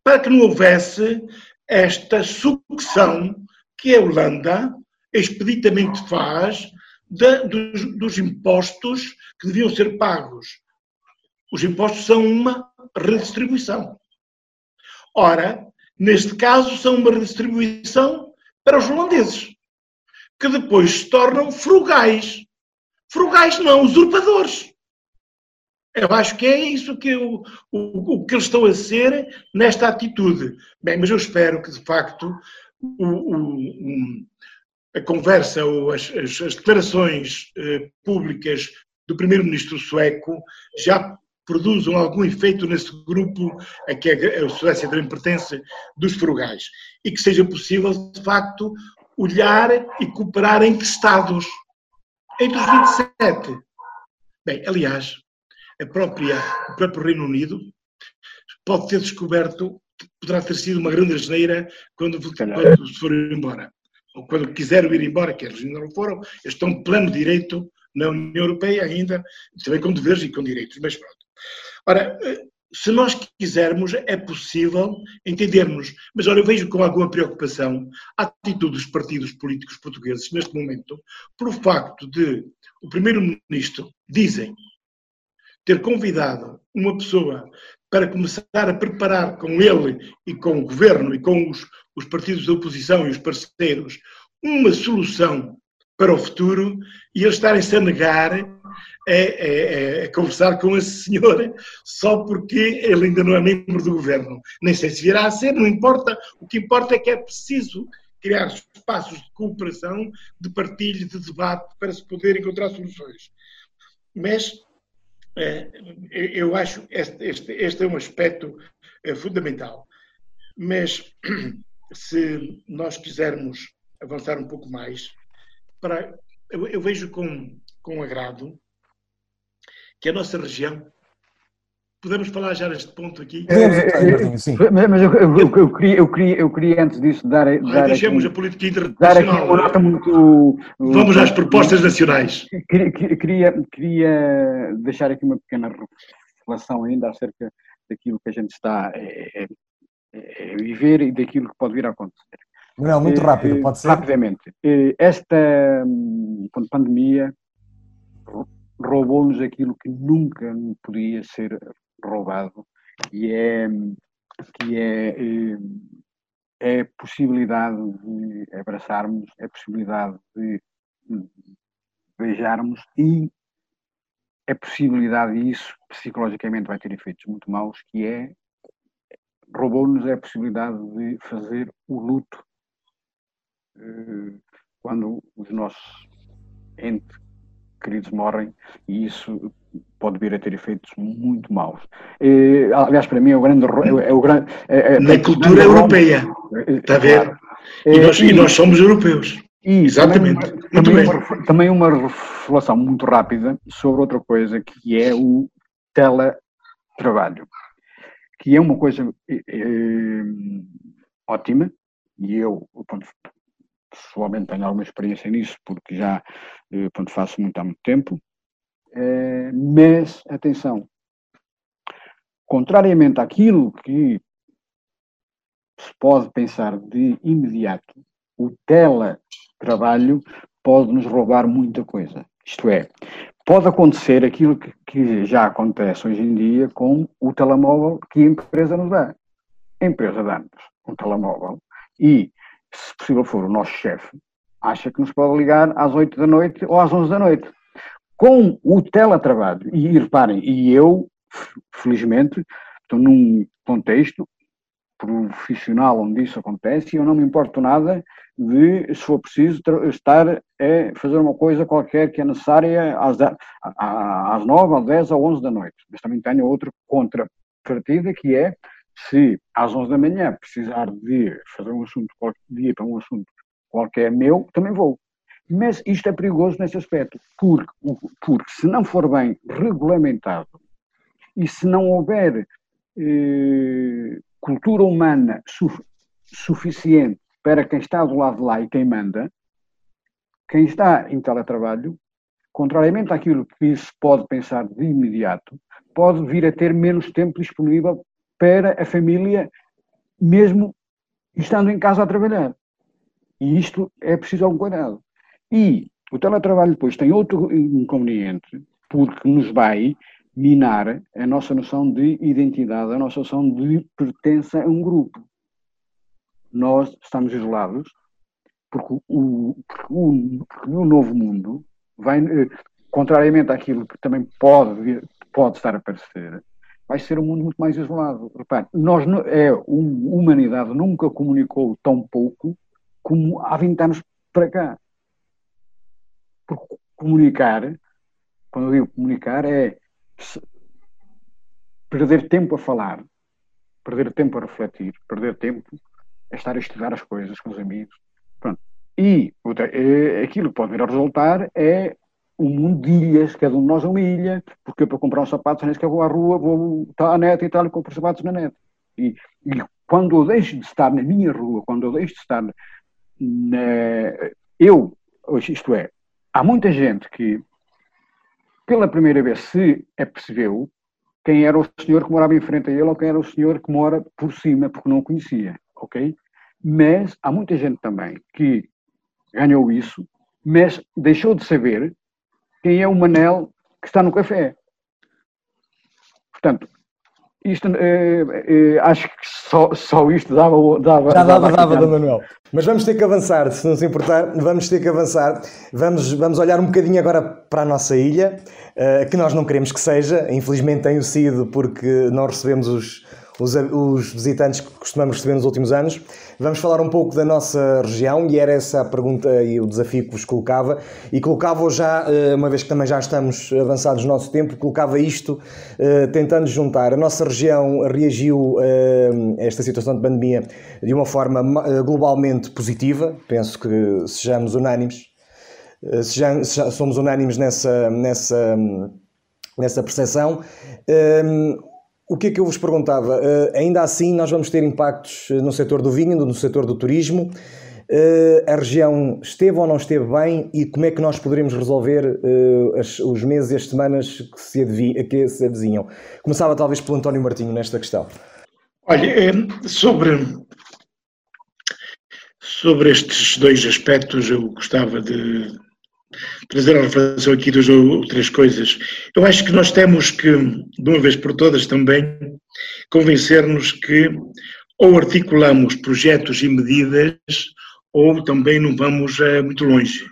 para que não houvesse esta sucção que a Holanda expeditamente faz de, dos, dos impostos que deviam ser pagos. Os impostos são uma redistribuição. Ora, neste caso, são uma redistribuição para os holandeses, que depois se tornam frugais. Frugais não, usurpadores. Eu acho que é isso que, eu, o, o que eles estão a ser nesta atitude. Bem, mas eu espero que, de facto, o, o, a conversa ou as, as, as declarações eh, públicas do primeiro-ministro sueco já produzam algum efeito nesse grupo a que a Suécia também pertence, dos frugais. E que seja possível, de facto, olhar e cooperar entre Estados, entre os 27. Bem, aliás, a própria, o próprio Reino Unido pode ter descoberto que poderá ter sido uma grande asneira quando, quando se foram embora. Ou quando quiseram ir embora, que eles ainda não foram, eles estão de pleno direito na União Europeia ainda, também com deveres e com direitos, mas pronto. Ora, se nós quisermos, é possível entendermos, mas ora, eu vejo com alguma preocupação a atitude dos partidos políticos portugueses neste momento, por o facto de o Primeiro-Ministro, dizem, ter convidado uma pessoa para começar a preparar com ele e com o governo e com os, os partidos da oposição e os parceiros uma solução para o futuro e eles estarem-se a negar a, a, a, conversar com esse senhor só porque ele ainda não é membro do governo. Nem sei se virá a ser, não importa. O que importa é que é preciso criar espaços de cooperação, de partilha, de debate para se poder encontrar soluções. Mas eu acho este, este, este, é um aspecto é, fundamental. Mas se nós quisermos avançar um pouco mais, para, eu, eu vejo com, com agrado que a nossa região Podemos falar já neste ponto aqui? Podemos, sim. Mas eu, eu, eu, eu, queria, eu, queria, eu queria antes disso dar. dar deixemos aqui, a política internacional. Dar aqui muito. Vamos às propostas nacionais. Queria, queria, queria deixar aqui uma pequena reflexão ainda acerca daquilo que a gente está a, viver e daquilo que pode vir a acontecer. Não, muito rápido, pode ser? Rapidamente. Esta hum, pandemia roubou-nos aquilo que nunca podia ser roubado, que é, que é, eh, é a possibilidade de abraçarmos, é a possibilidade de beijarmos e a possibilidade, e isso psicologicamente vai ter efeitos muito maus, que é roubou-nos a possibilidade de fazer o luto eh, quando os nossos entes queridos morrem e isso pode vir a ter efeitos muito maus. E, aliás, para mim é o grande... É o grande é, é, Na cultura europeia, está a ver? E nós, e, e nós somos europeus. E Exatamente. Também uma, também, uma, também uma reflexão muito rápida sobre outra coisa que é o teletrabalho, que é uma coisa é, ótima, e eu, pessoalmente tenho alguma experiência nisso, porque já pronto, faço muito há muito tempo, eh, mas, atenção, contrariamente àquilo que se pode pensar de imediato, o teletrabalho pode nos roubar muita coisa. Isto é, pode acontecer aquilo que, que, já acontece hoje em dia com o telemóvel que a empresa nos dá. A empresa dá-nos um telemóvel e, se possível for o nosso chefe, acha que nos pode ligar às 8 da noite ou às 11 da noite. Com o teletrabalho, e reparem, e eu, felizmente, estou num contexto profissional onde isso acontece e eu não me importo nada de, se for preciso, estar a fazer uma coisa qualquer que é necessária às, às 9, às 10 ou 11 da noite. Mas também tenho outra contrapartida que é, se às 11 da manhã precisar de fazer um assunto qualquer dia para um assunto qualquer meu, também vou. Mas isto é perigoso nesse aspecto, porque, porque se não for bem regulamentado e se não houver eh, cultura humana su suficiente para quem está do lado de lá e quem manda, quem está em teletrabalho, contrariamente àquilo que se pode pensar de imediato, pode vir a ter menos tempo disponível para a família, mesmo estando em casa a trabalhar. E isto é preciso algum cuidado. E o teletrabalho depois tem outro inconveniente, porque nos vai minar a nossa noção de identidade, a nossa noção de pertença a um grupo. Nós estamos isolados porque o, o, o novo mundo vai, eh, contrariamente àquilo que também pode, pode estar a aparecer, vai ser um mundo muito mais isolado. Repare, nós, é, a humanidade nunca comunicou tão pouco como há 20 anos para cá. Porque comunicar, quando eu digo comunicar, é perder tempo a falar, perder tempo a refletir, perder tempo a estar a estudar as coisas com os amigos. Pronto. E é, aquilo que pode vir a resultar é um mundo de ilhas, cada um de nós é uma ilha, porque eu para comprar um sapato, nem sequer vou à rua, vou estar à net e tal, e compro sapatos na net. E, e, quando eu deixo de estar na minha rua, quando eu deixo de estar na, eu, isto é, há muita gente que pela primeira vez se apercebeu quem era o senhor que morava em frente a ele ou quem era o senhor que mora por cima, porque não o conhecia, ok? Mas há muita gente também que ganhou isso, mas deixou de saber quem é o Manel que está no café. Portanto, isto, eh, eh, acho que só, só isto dava. dava Já dava, dava, dava Manuel. Mas vamos ter que avançar, se não se importar, vamos ter que avançar. Vamos, vamos olhar um bocadinho agora para a nossa ilha, eh, que nós não queremos que seja, infelizmente tem sido porque não recebemos os, os, os, visitantes que costumamos receber nos últimos anos. Vamos falar um pouco da nossa região e era essa a pergunta e o desafio que vos colocava. E colocava já, eh, uma vez que também já estamos avançados no nosso tempo, colocava isto eh, tentando juntar. A nossa região reagiu eh, a esta situação de pandemia de uma forma globalmente positiva, penso que sejamos unânimes. Sejamos, somos unânimes nessa, nessa, nessa percepção. O que é que eu vos perguntava? Uh, ainda assim, nós vamos ter impactos eh, no setor do vinho, no setor do turismo. Uh, a região esteve ou não esteve bem e como é que nós poderemos resolver uh, as, os meses e as semanas que se, que se avizinham? Começava talvez pelo António Martinho nesta questão. Olha, sobre, sobre estes dois aspectos, eu gostava de trazer a reflexão aqui duas ou três coisas. Eu acho que nós temos que, de uma vez por todas também, convencer-nos que ou articulamos projetos e medidas ou também não vamos uh, muito longe.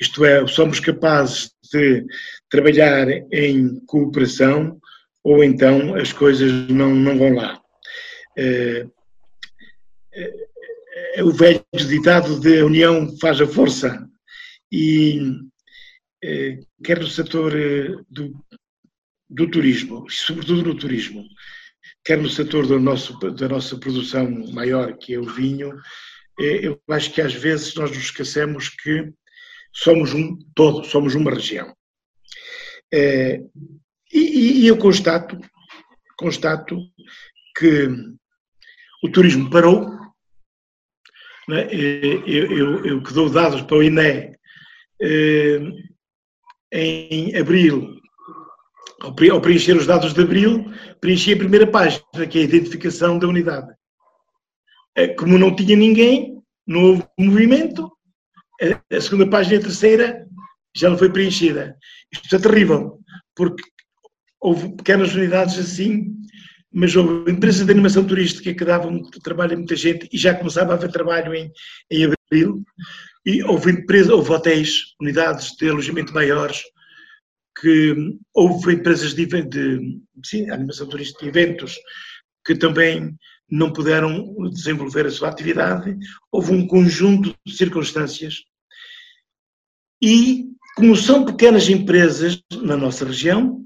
Isto é, somos capazes de trabalhar em cooperação ou então as coisas não, não vão lá. Uh, uh, o velho ditado de a união faz a força e eh, quer no setor eh, do, do turismo, sobretudo no turismo, quer no setor do nosso, da nossa produção maior, que é o vinho, eh, eu acho que às vezes nós nos esquecemos que somos um todo, somos uma região. E, e eu constato, constato que o turismo parou. Né? Eu, eu, eu que dou dados para o INE eh, em abril ao preencher os dados de abril, preenchi a primeira página, que é a identificação da unidade. Eh, como não tinha ninguém, não houve movimento, a segunda página e a terceira já não foi preenchida. Isto é terrível, porque houve pequenas unidades assim, mas houve empresas de animação turística que davam trabalho a muita gente e já começava a haver trabalho em, em abril, e houve, empresa, houve hotéis, unidades de alojamento maiores, que houve empresas de, de animação turística e eventos que também não puderam desenvolver a sua atividade, houve um conjunto de circunstâncias. E, como são pequenas empresas na nossa região,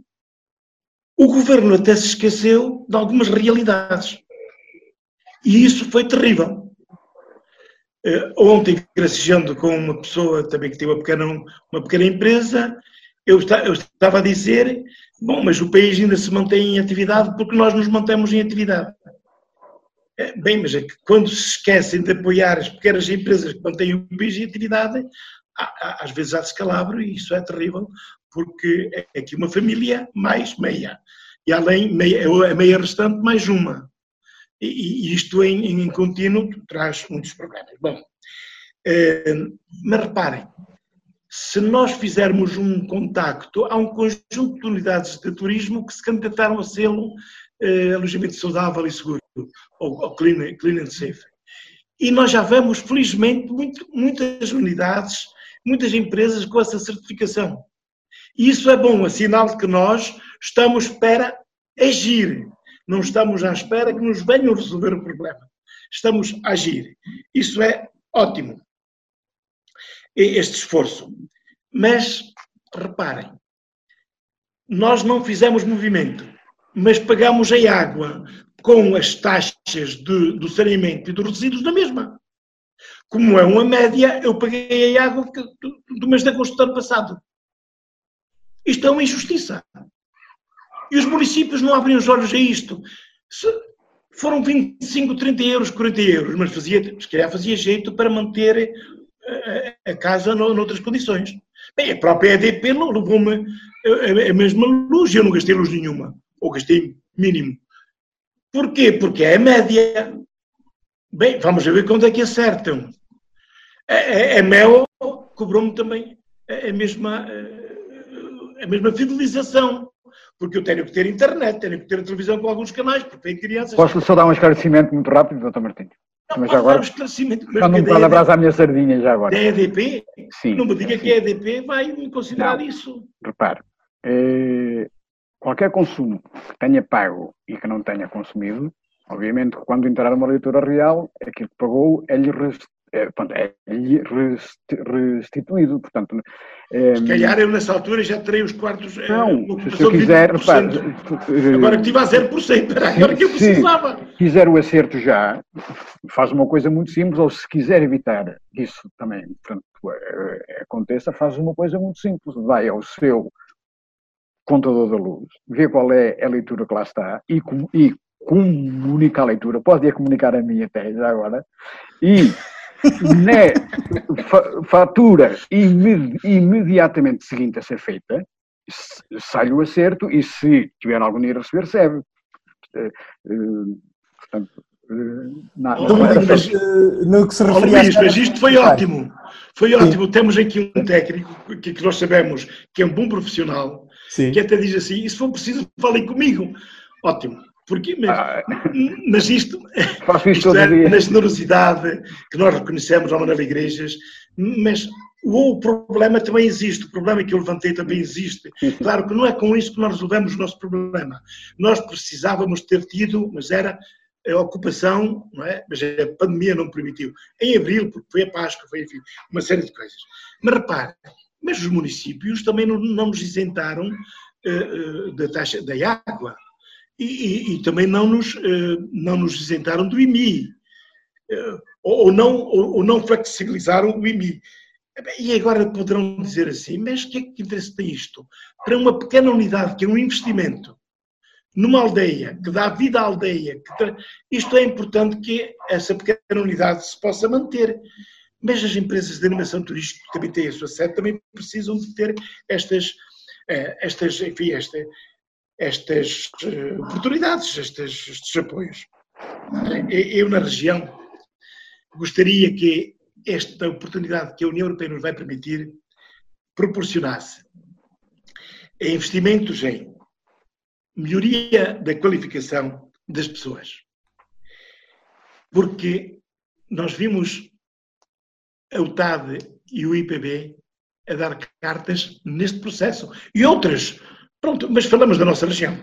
o governo até se esqueceu de algumas realidades. E isso foi terrível. Uh, ontem, gracejando com uma pessoa também que tem uma pequena, uma pequena empresa, eu, está, eu estava a dizer, bom, mas o país ainda se mantém em atividade porque nós nos mantemos em atividade. É, bem, mas é que quando se esquecem de apoiar as pequenas empresas que mantêm o país em atividade, às vezes há descalabro e isso é terrível, porque é aqui uma família mais meia. E além, meia, a meia restante mais uma. E, isto em, em contínuo traz muitos problemas. Bom, eh, mas reparem, se nós fizermos um contacto, há um conjunto de unidades de turismo que se candidataram a selo eh, alojamento saudável e seguro, ou, ou clean, clean and safe. E nós já vemos, felizmente, muito, muitas unidades, muitas empresas com essa certificação. E isso é bom, é sinal de que nós estamos para agir. Não estamos à espera que nos venham resolver o problema. Estamos a agir. Isso é ótimo este esforço. Mas, reparem, nós não fizemos movimento, mas pagamos a água com as taxas de, do saneamento e dos resíduos na mesma. Como é uma média, eu paguei a água do, do mês de agosto do ano passado. Isto é uma injustiça. E os municípios não abrem os olhos a isto. Se foram 25, 30 euros, 40 euros, mas fazia, se calhar fazia jeito para manter a casa noutras condições. Bem, a própria EDP levou-me a mesma luz eu não gastei luz nenhuma, ou gastei mínimo. Porquê? Porque é a média. Bem, vamos ver quando é que acertam. A, a, a Mel cobrou-me também a, mesma, a mesma fidelização porque eu tenho que ter internet, tenho que ter televisão com alguns canais, porque tem crianças. Posso só dar um esclarecimento muito rápido, doutor Martins? Não, mas agora, um esclarecimento. Já não pode abraçar a minha sardinha já agora. Da EDP? Sim. Não me diga sim. que a EDP vai considerar não. isso. Repare, eh, qualquer consumo que tenha pago e que não tenha consumido, obviamente quando entrar numa leitura real, aquilo que pagou é-lhe é, é restituído. Portanto, é, se calhar eu nessa altura já terei os quartos. Eh, não, é, se eu quiser. Repare, agora que estive a 0%, era agora que eu precisava. Se quiser o acerto já, faz uma coisa muito simples, ou se quiser evitar isso também portanto, é, aconteça, faz uma coisa muito simples. Vai ao seu contador da luz, vê qual é a leitura que lá está e, e comunica a leitura, pode ir comunicar a mim até já agora, e né, fatura imediatamente seguinte a ser feita, sai o acerto e se tiver algum dinheiro a receber, recebe. Eh, eh, portanto, eh, nada, não, mas, no que se refere Luís, mas isto foi ótimo. Foi ótimo. Sim. Temos aqui um técnico que, que, nós sabemos que é um bom profissional, Sim. que até diz assim: e se for preciso, falem comigo. Ótimo. Porque, mas, ah, mas isto, isto é na generosidade que nós reconhecemos ao mandar igrejas, mas o problema também existe, o problema que eu levantei também existe. Claro que não é com isso que nós resolvemos o nosso problema. Nós precisávamos ter tido, mas era a ocupação, não é? mas a pandemia não permitiu. Em abril, porque foi a Páscoa, foi enfim, uma série de coisas. Mas repare, mas os municípios também não, não nos isentaram uh, uh, da taxa da água e, e, e também não nos, eh, não nos isentaram do IMI, eh, ou não, ou não flexibilizaram o IMI. E agora poderão dizer assim, mas que, é que interesse tem isto? Para uma pequena unidade, que é um investimento, numa aldeia, que dá vida à aldeia, tra... isto é importante que essa pequena unidade se possa manter. Mas as empresas de animação turística que também têm a sua sede, também precisam de ter estas, eh, estas enfim, esta, estas uh, oportunidades, estes, estes apoios. Eu, na região, gostaria que esta oportunidade que a União Europeia nos vai permitir proporcionasse investimentos em melhoria da qualificação das pessoas. Porque nós vimos a UTAD e o IPB a dar cartas neste processo. E outras. Pronto, mas falamos da nossa região.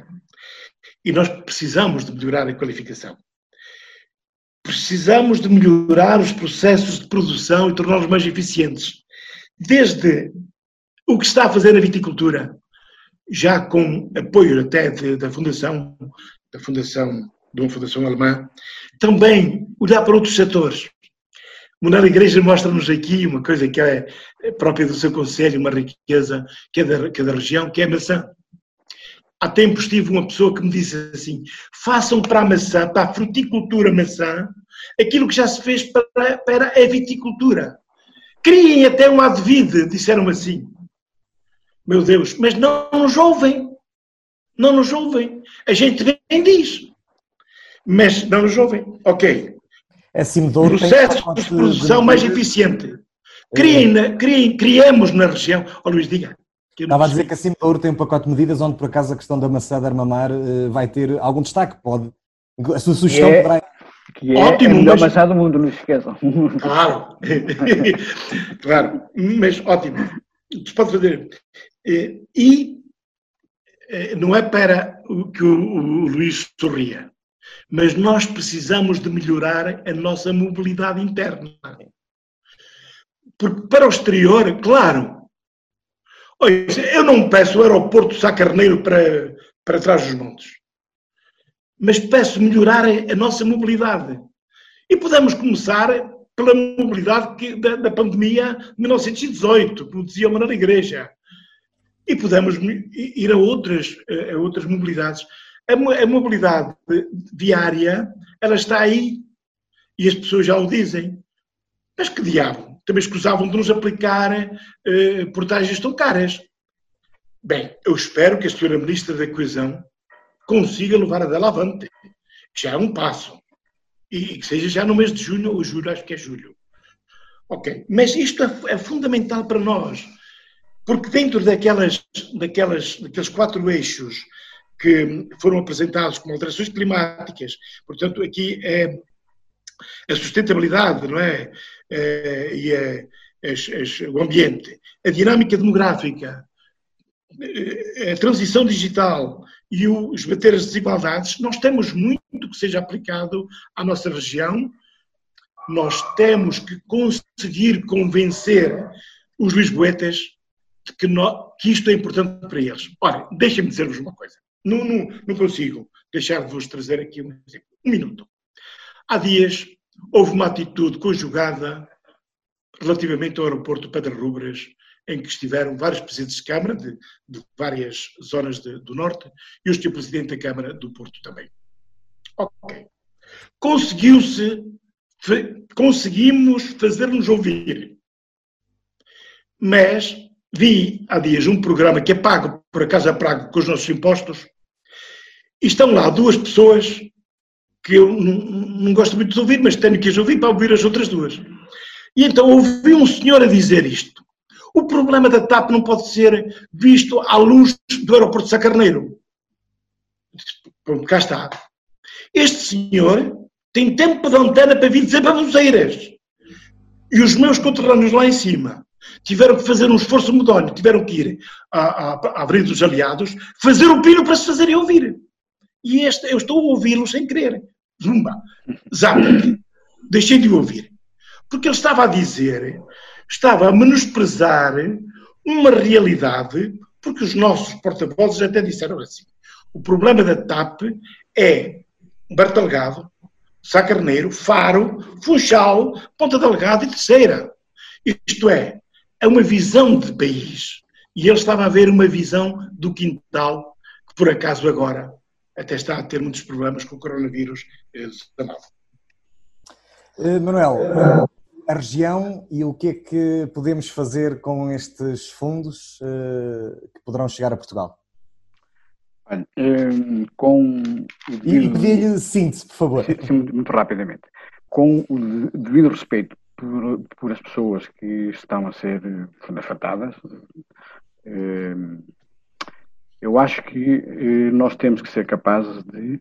E nós precisamos de melhorar a qualificação. Precisamos de melhorar os processos de produção e torná-los mais eficientes. Desde o que está a fazer a viticultura, já com apoio até de, da Fundação, da Fundação, de uma Fundação Alemã, também olhar para outros setores. Manuel Igreja mostra-nos aqui uma coisa que é própria do seu conselho, uma riqueza que é da, que é da região, que é a maçã. Há tempos tive uma pessoa que me disse assim: façam para a maçã, para a fruticultura maçã, aquilo que já se fez para, para a viticultura. Criem até um advide, disseram assim. Meu Deus, mas não nos ouvem. Não nos ouvem. A gente bem diz, mas não nos ouvem. Ok, é processo de produção mais eficiente. Criem, é. criem, criemos na região. Oh, Luís, diga. Estava a dizer que a Cimedouro tem um pacote de medidas onde, por acaso, a questão da maçã de armamar uh, vai ter algum destaque. Pode. A sua sugestão é, poderá. Que é Ótimo, a melhor mas... maçã do mundo, não se esqueçam. Claro, claro, mas ótimo. Se pode fazer. Eh, e eh, não é para que o Luís sorria mas nós precisamos de melhorar a nossa mobilidade interna. Porque para o exterior, claro, olha, eu não peço o aeroporto de Sá Carneiro para, para trás dos montes, mas peço melhorar a, nossa mobilidade. E podemos começar pela mobilidade que, da, da, pandemia de 1918, como dizia o Manuel Igreja. E podemos ir a outras, a outras mobilidades a, mobilidade diária, ela está aí e as pessoas já o dizem. Mas que diabo? Também escusavam de nos aplicar eh, portagens tão caras. Bem, eu espero que a senhora Ministra da Coesão consiga levar a dela avante, que já é um passo. E que seja já no mês de junho ou julho, acho que é julho. Ok, mas isto é, é fundamental para nós, porque dentro daquelas, daquelas, daqueles quatro eixos que foram apresentados como alterações climáticas, portanto, aqui é a sustentabilidade, não é? É e é, o ambiente, a dinâmica demográfica, é, a transição digital e o esbater as desigualdades, nós temos muito que seja aplicado à nossa região. Nós temos que conseguir convencer os lisboetas de que, nós, que isto é importante para eles. Ora, deixem-me dizer-vos uma coisa. Não, não, não consigo deixar de vos trazer aqui um exemplo. Um minuto. Há dias houve uma atitude conjugada relativamente ao aeroporto Pedro Rubras, em que estiveram vários presidentes de Câmara de, de várias zonas de, do Norte e o Sr. Presidente da Câmara do Porto também. Ok. Conseguiu-se, conseguimos fazer-nos ouvir. Mas vi há dias um programa que é pago, por acaso é pago com os nossos impostos, e estão lá duas pessoas que eu não, não gosto muito de ouvir, mas tenho que as ouvir para ouvir as outras duas. E então ouvi um senhor a dizer isto. O problema da TAP não pode ser visto à luz do aeroporto de Sacarneiro. Pronto, cá está. Este senhor tem tempo de antena para vir dizer baboseiras. E os meus conterrâneos lá em cima tiveram que fazer um esforço medonho, tiveram que ir à, à, à dos Aliados, fazer o pino para se fazerem ouvir. E este, eu estou a ouvi-lo sem querer. Zumba, zap, deixei de ouvir. Porque ele estava a dizer, estava a menosprezar uma realidade, porque os nossos porta-vozes até disseram assim. O problema da TAP é Bartalgado, Sacarneiro, Faro, Funchal, Ponta Delgada e Terceira. Isto é, é uma visão de país. E ele estava a ver uma visão do quintal, que por acaso agora até está a ter muitos problemas com o coronavírus 19. Uh, Manuel, a região e o que é que podemos fazer com estes fundos uh, que poderão chegar a Portugal? Olha, com. Devido... E síntese, por favor. Sim, muito rapidamente. Com o devido respeito por, por as pessoas que estão a ser afetadas, eu acho que uh, nós temos que ser capazes de,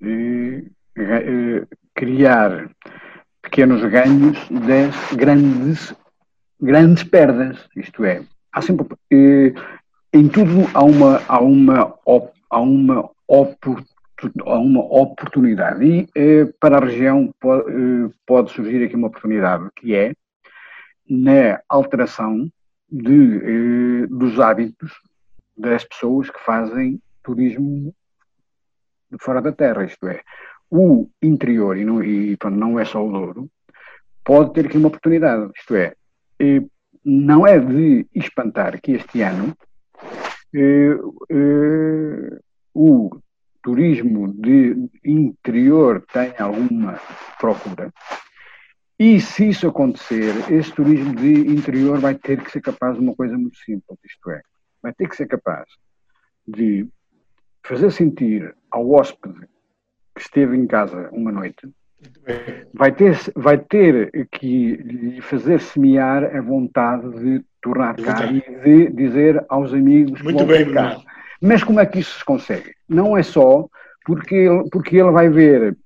de uh, criar pequenos ganhos das grandes, grandes perdas. Isto é, há sempre. Uh, em tudo há uma, há uma há uma, há uma oportunidade. E eh, para a região pode, eh, pode, surgir aqui uma oportunidade, que é na alteração de, eh, dos hábitos das pessoas que fazem turismo de fora da terra, isto é, o interior, e não, e, não é só o Douro, pode ter aqui uma oportunidade, isto é, não é de espantar que este ano o turismo de interior tem alguma procura. E se isso acontecer, esse turismo de interior vai ter que ser capaz de uma coisa muito simples, isto é, vai ter que ser capaz de fazer sentir ao hóspede que esteve em casa uma noite, vai ter, vai ter que lhe fazer semear a vontade de tornar cá e de dizer aos amigos Muito bem, cá. Mas como é que isso se consegue? Não é só porque ele, porque ele vai ver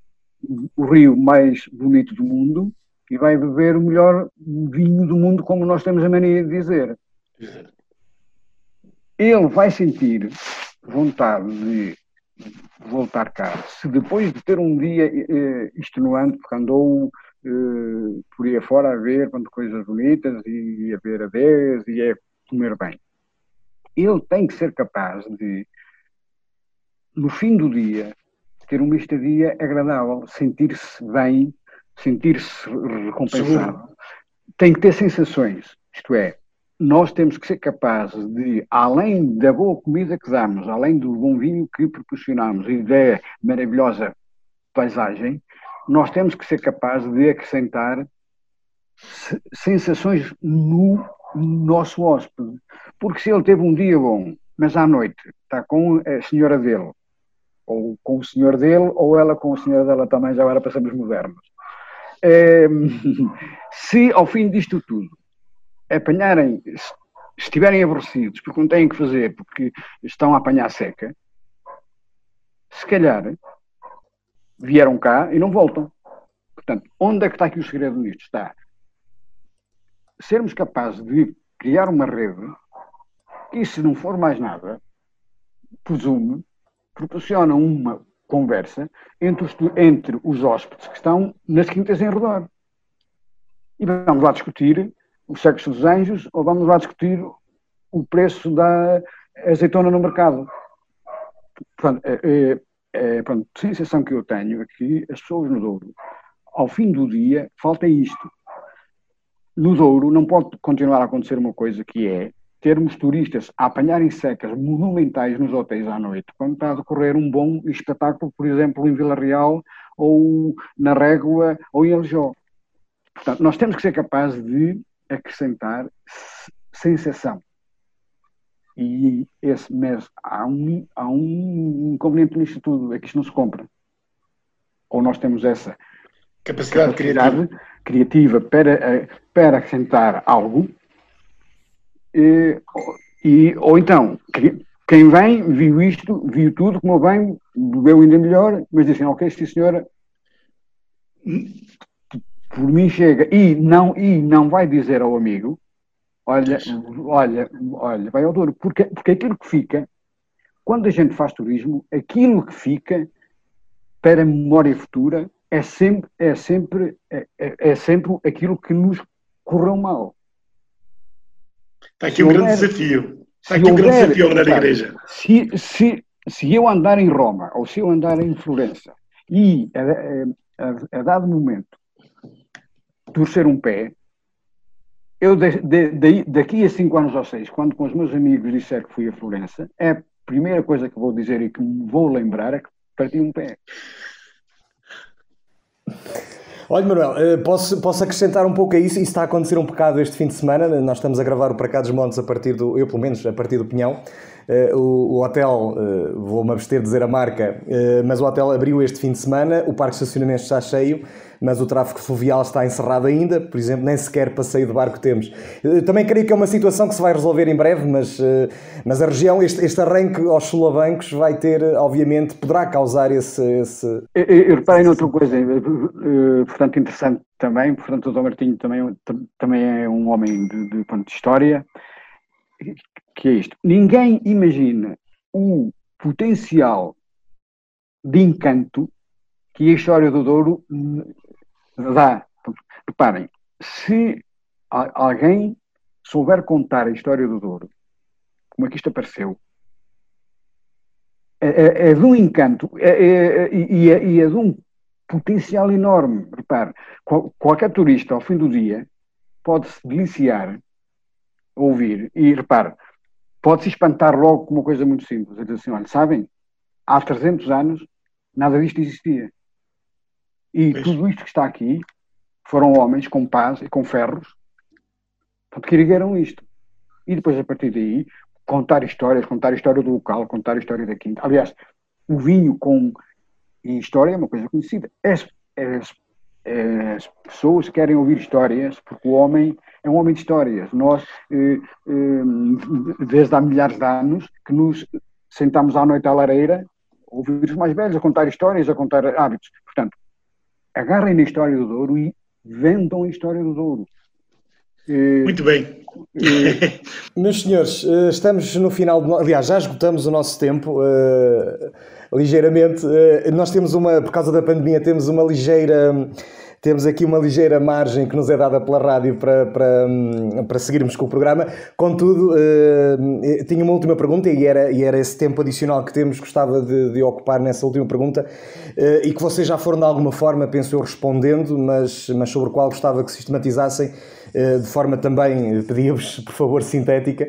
o rio mais bonito do mundo e vai beber o melhor vinho do mundo, como nós temos a mania de dizer. Ele vai sentir vontade de voltar cá. Se depois de ter um dia eh, extenuante, porque andou eh, por aí fora a ver quanto coisas bonitas e a ver adeus e a comer bem ele tem que ser capaz de, no fim do dia, ter uma estadia agradável, sentir-se bem, sentir-se recompensado. Sim. Tem que ter sensações, isto é, nós temos que ser capazes de, além da boa comida que damos, além do bom vinho que proporcionamos e da maravilhosa paisagem, nós temos que ser capazes de acrescentar sensações no nosso hóspede. Porque se ele teve um dia bom, mas à noite está com a senhora dele, ou com o senhor dele, ou ela com o senhor dela também, já agora passamos modernos. É, se ao fim disto tudo apanharem, estiverem aborrecidos porque não têm que fazer, porque estão a apanhar seca, se calhar vieram cá e não voltam. Portanto, onde é que está aqui o segredo nisto? Está sermos capazes de criar uma rede que, se não for mais nada, presume, proporciona uma conversa entre os, entre os hóspedes que estão nas quintas em redor. E vamos lá discutir o sexo dos anjos ou vamos lá discutir o preço da azeitona no mercado. Portanto, é, é, é, a sensação que eu tenho é que as pessoas no Douro, ao fim do dia, falta isto no Douro não pode continuar a acontecer uma coisa que é termos turistas a apanharem secas monumentais nos hotéis à noite, quando está a decorrer um bom espetáculo, por exemplo, em Vila Real, ou na Régua, ou em Aljó. Portanto, nós temos que ser capazes de acrescentar sensação. E esse mês há um, há um inconveniente nisto tudo, é que isto não se compra. Ou nós temos essa capacidade, capacidade criativa criativa para, eh, para acrescentar algo, e, e, ou então, quem vem, viu isto, viu tudo, como bem, bebeu ainda melhor, mas dizem, ok, sim senhora, por mim chega, e não, e não vai dizer ao amigo, olha, olha, olha, vai ao Douro, porque, porque aquilo que fica, quando a gente faz turismo, aquilo que fica para a memória futura é sempre, é sempre, é, é, é sempre aquilo que nos correu mal. Está aqui se um houver, grande desafio. Está aqui um grande desafio andar na igreja. Se, se, se eu andar em Roma ou se eu andar em Florença e a, a, a dado momento torcer um pé, eu de, de, de, daqui a cinco anos ou seis, quando com os meus amigos disser que fui a Florença, é a primeira coisa que vou dizer e que me vou lembrar é que parti um pé. Olha, Manuel, eh, posso, posso acrescentar um pouco a isso? Isso está a acontecer um bocado este fim de semana. Nós estamos a gravar o Para Cá dos Montes a partir do, eu pelo menos, a partir do Pinhão. Uh, o, o, hotel, uh, vou-me abster de dizer a marca, uh, mas o hotel abriu este fim de semana, o parque de estacionamento está cheio, mas o tráfego fluvial está encerrado ainda, por exemplo, nem sequer passeio de barco temos. Também creio que é uma situação que se vai resolver em breve, mas, mas a região, este, este arranque aos sulabancos vai ter, obviamente, poderá causar esse... esse... Eu, eu reparei noutra coisa, portanto, interessante também, portanto, o Dom Martinho também, também é um homem de, de, de história, que é isto. Ninguém imagina o potencial de encanto que a história do Douro dá. Reparem, se alguém souber contar a história do Douro, como é que isto apareceu, é, é, é de um encanto é, é, e, é, é, de um potencial enorme. Repare, qual, qualquer turista, ao fim do dia, pode se deliciar, ouvir, e repare, pode-se espantar logo com uma coisa muito simples. É dizer assim, olha, sabem, há 300 anos nada disto existia. E tudo isto que está aqui foram homens com paz e com ferros que ergueram isto. E depois, a partir daí, contar histórias, contar a história do local, contar a história da quinta. Aliás, o vinho com história é uma coisa conhecida. As, as, as pessoas querem ouvir histórias porque o homem é um homem de histórias. Nós, eh, eh, desde há milhares de anos, que nos sentamos à noite à lareira, ouvir os mais velhos a contar histórias, a contar hábitos. Portanto, agarrem na história do Douro e vendam a história do Douro. Eh, Muito bem. Meus senhores, estamos no final, de, aliás, já esgotamos o nosso tempo uh, ligeiramente. Uh, nós temos uma, por causa da pandemia, temos uma ligeira temos aqui uma ligeira margem que nos é dada pela rádio para, para, hum, para seguirmos com o programa. Contudo, uh, tinha uma última pergunta e era, e era esse tempo adicional que temos, gostava de, de ocupar nessa última pergunta uh, e que vocês já foram de alguma forma, penso eu, respondendo, mas, mas sobre o qual gostava que sistematizassem de forma também, pedíamos por favor, sintética.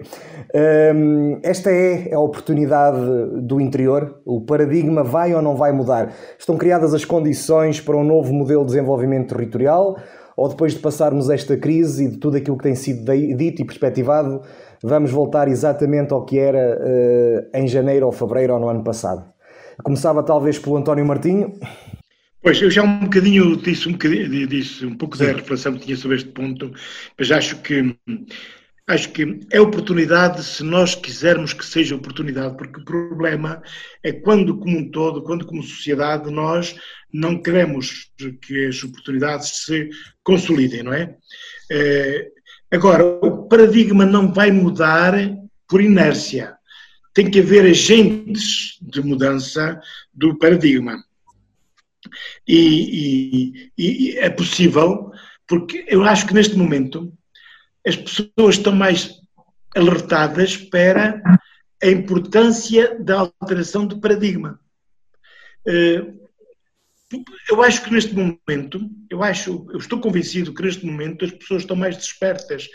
Esta é a oportunidade do interior? O paradigma vai ou não vai mudar? Estão criadas as condições para um novo modelo de desenvolvimento territorial? Ou depois de passarmos esta crise e de tudo aquilo que tem sido dito e perspectivado, vamos voltar exatamente ao que era uh, em janeiro ou fevereiro ou no ano passado? Começava talvez pelo António Martinho. Pois, eu já um bocadinho disse um, bocadinho, disse um pouco Sim. da reflexão que tinha sobre este ponto, mas acho que Acho que é oportunidade se nós quisermos que seja oportunidade, porque o problema é quando, como um todo, quando, como sociedade, nós não queremos que as oportunidades se consolidem, não é? é agora, o paradigma não vai mudar por inércia. Tem que haver agentes de mudança do paradigma. E, e, e é possível, porque eu acho que neste momento as pessoas estão mais alertadas para a importância da alteração de paradigma. Eh, eu acho que neste momento, eu acho, eu estou convencido que neste momento as pessoas estão mais despertas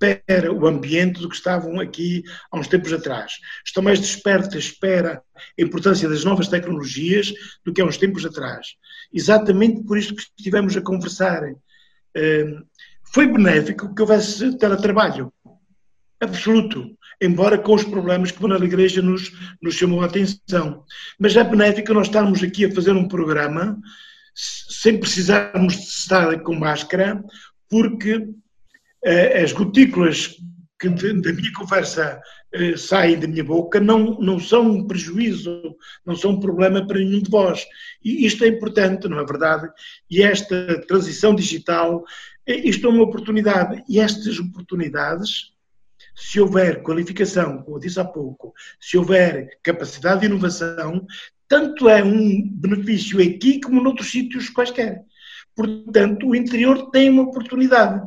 para o ambiente do que estavam aqui há uns tempos atrás. Estão mais despertas para a importância das novas tecnologias do que há uns tempos atrás. Exatamente por isto que estivemos a conversar. Eh, foi benéfico que houvesse teletrabalho. Absoluto. Embora com os problemas que a Manuel Igreja nos, nos chamou a atenção. Mas é benéfico nós estarmos aqui a fazer um programa sem precisarmos de estar com máscara, porque as gotículas que da minha conversa eh, saem da minha boca não, não são um prejuízo, não são um problema para nenhum de vós. E isto é importante, não é verdade? E esta transição digital isto é uma oportunidade e estas oportunidades, se houver qualificação, como eu disse há pouco, se houver capacidade de inovação, tanto é um benefício aqui como noutros sítios quaisquer. Portanto, o interior tem uma oportunidade.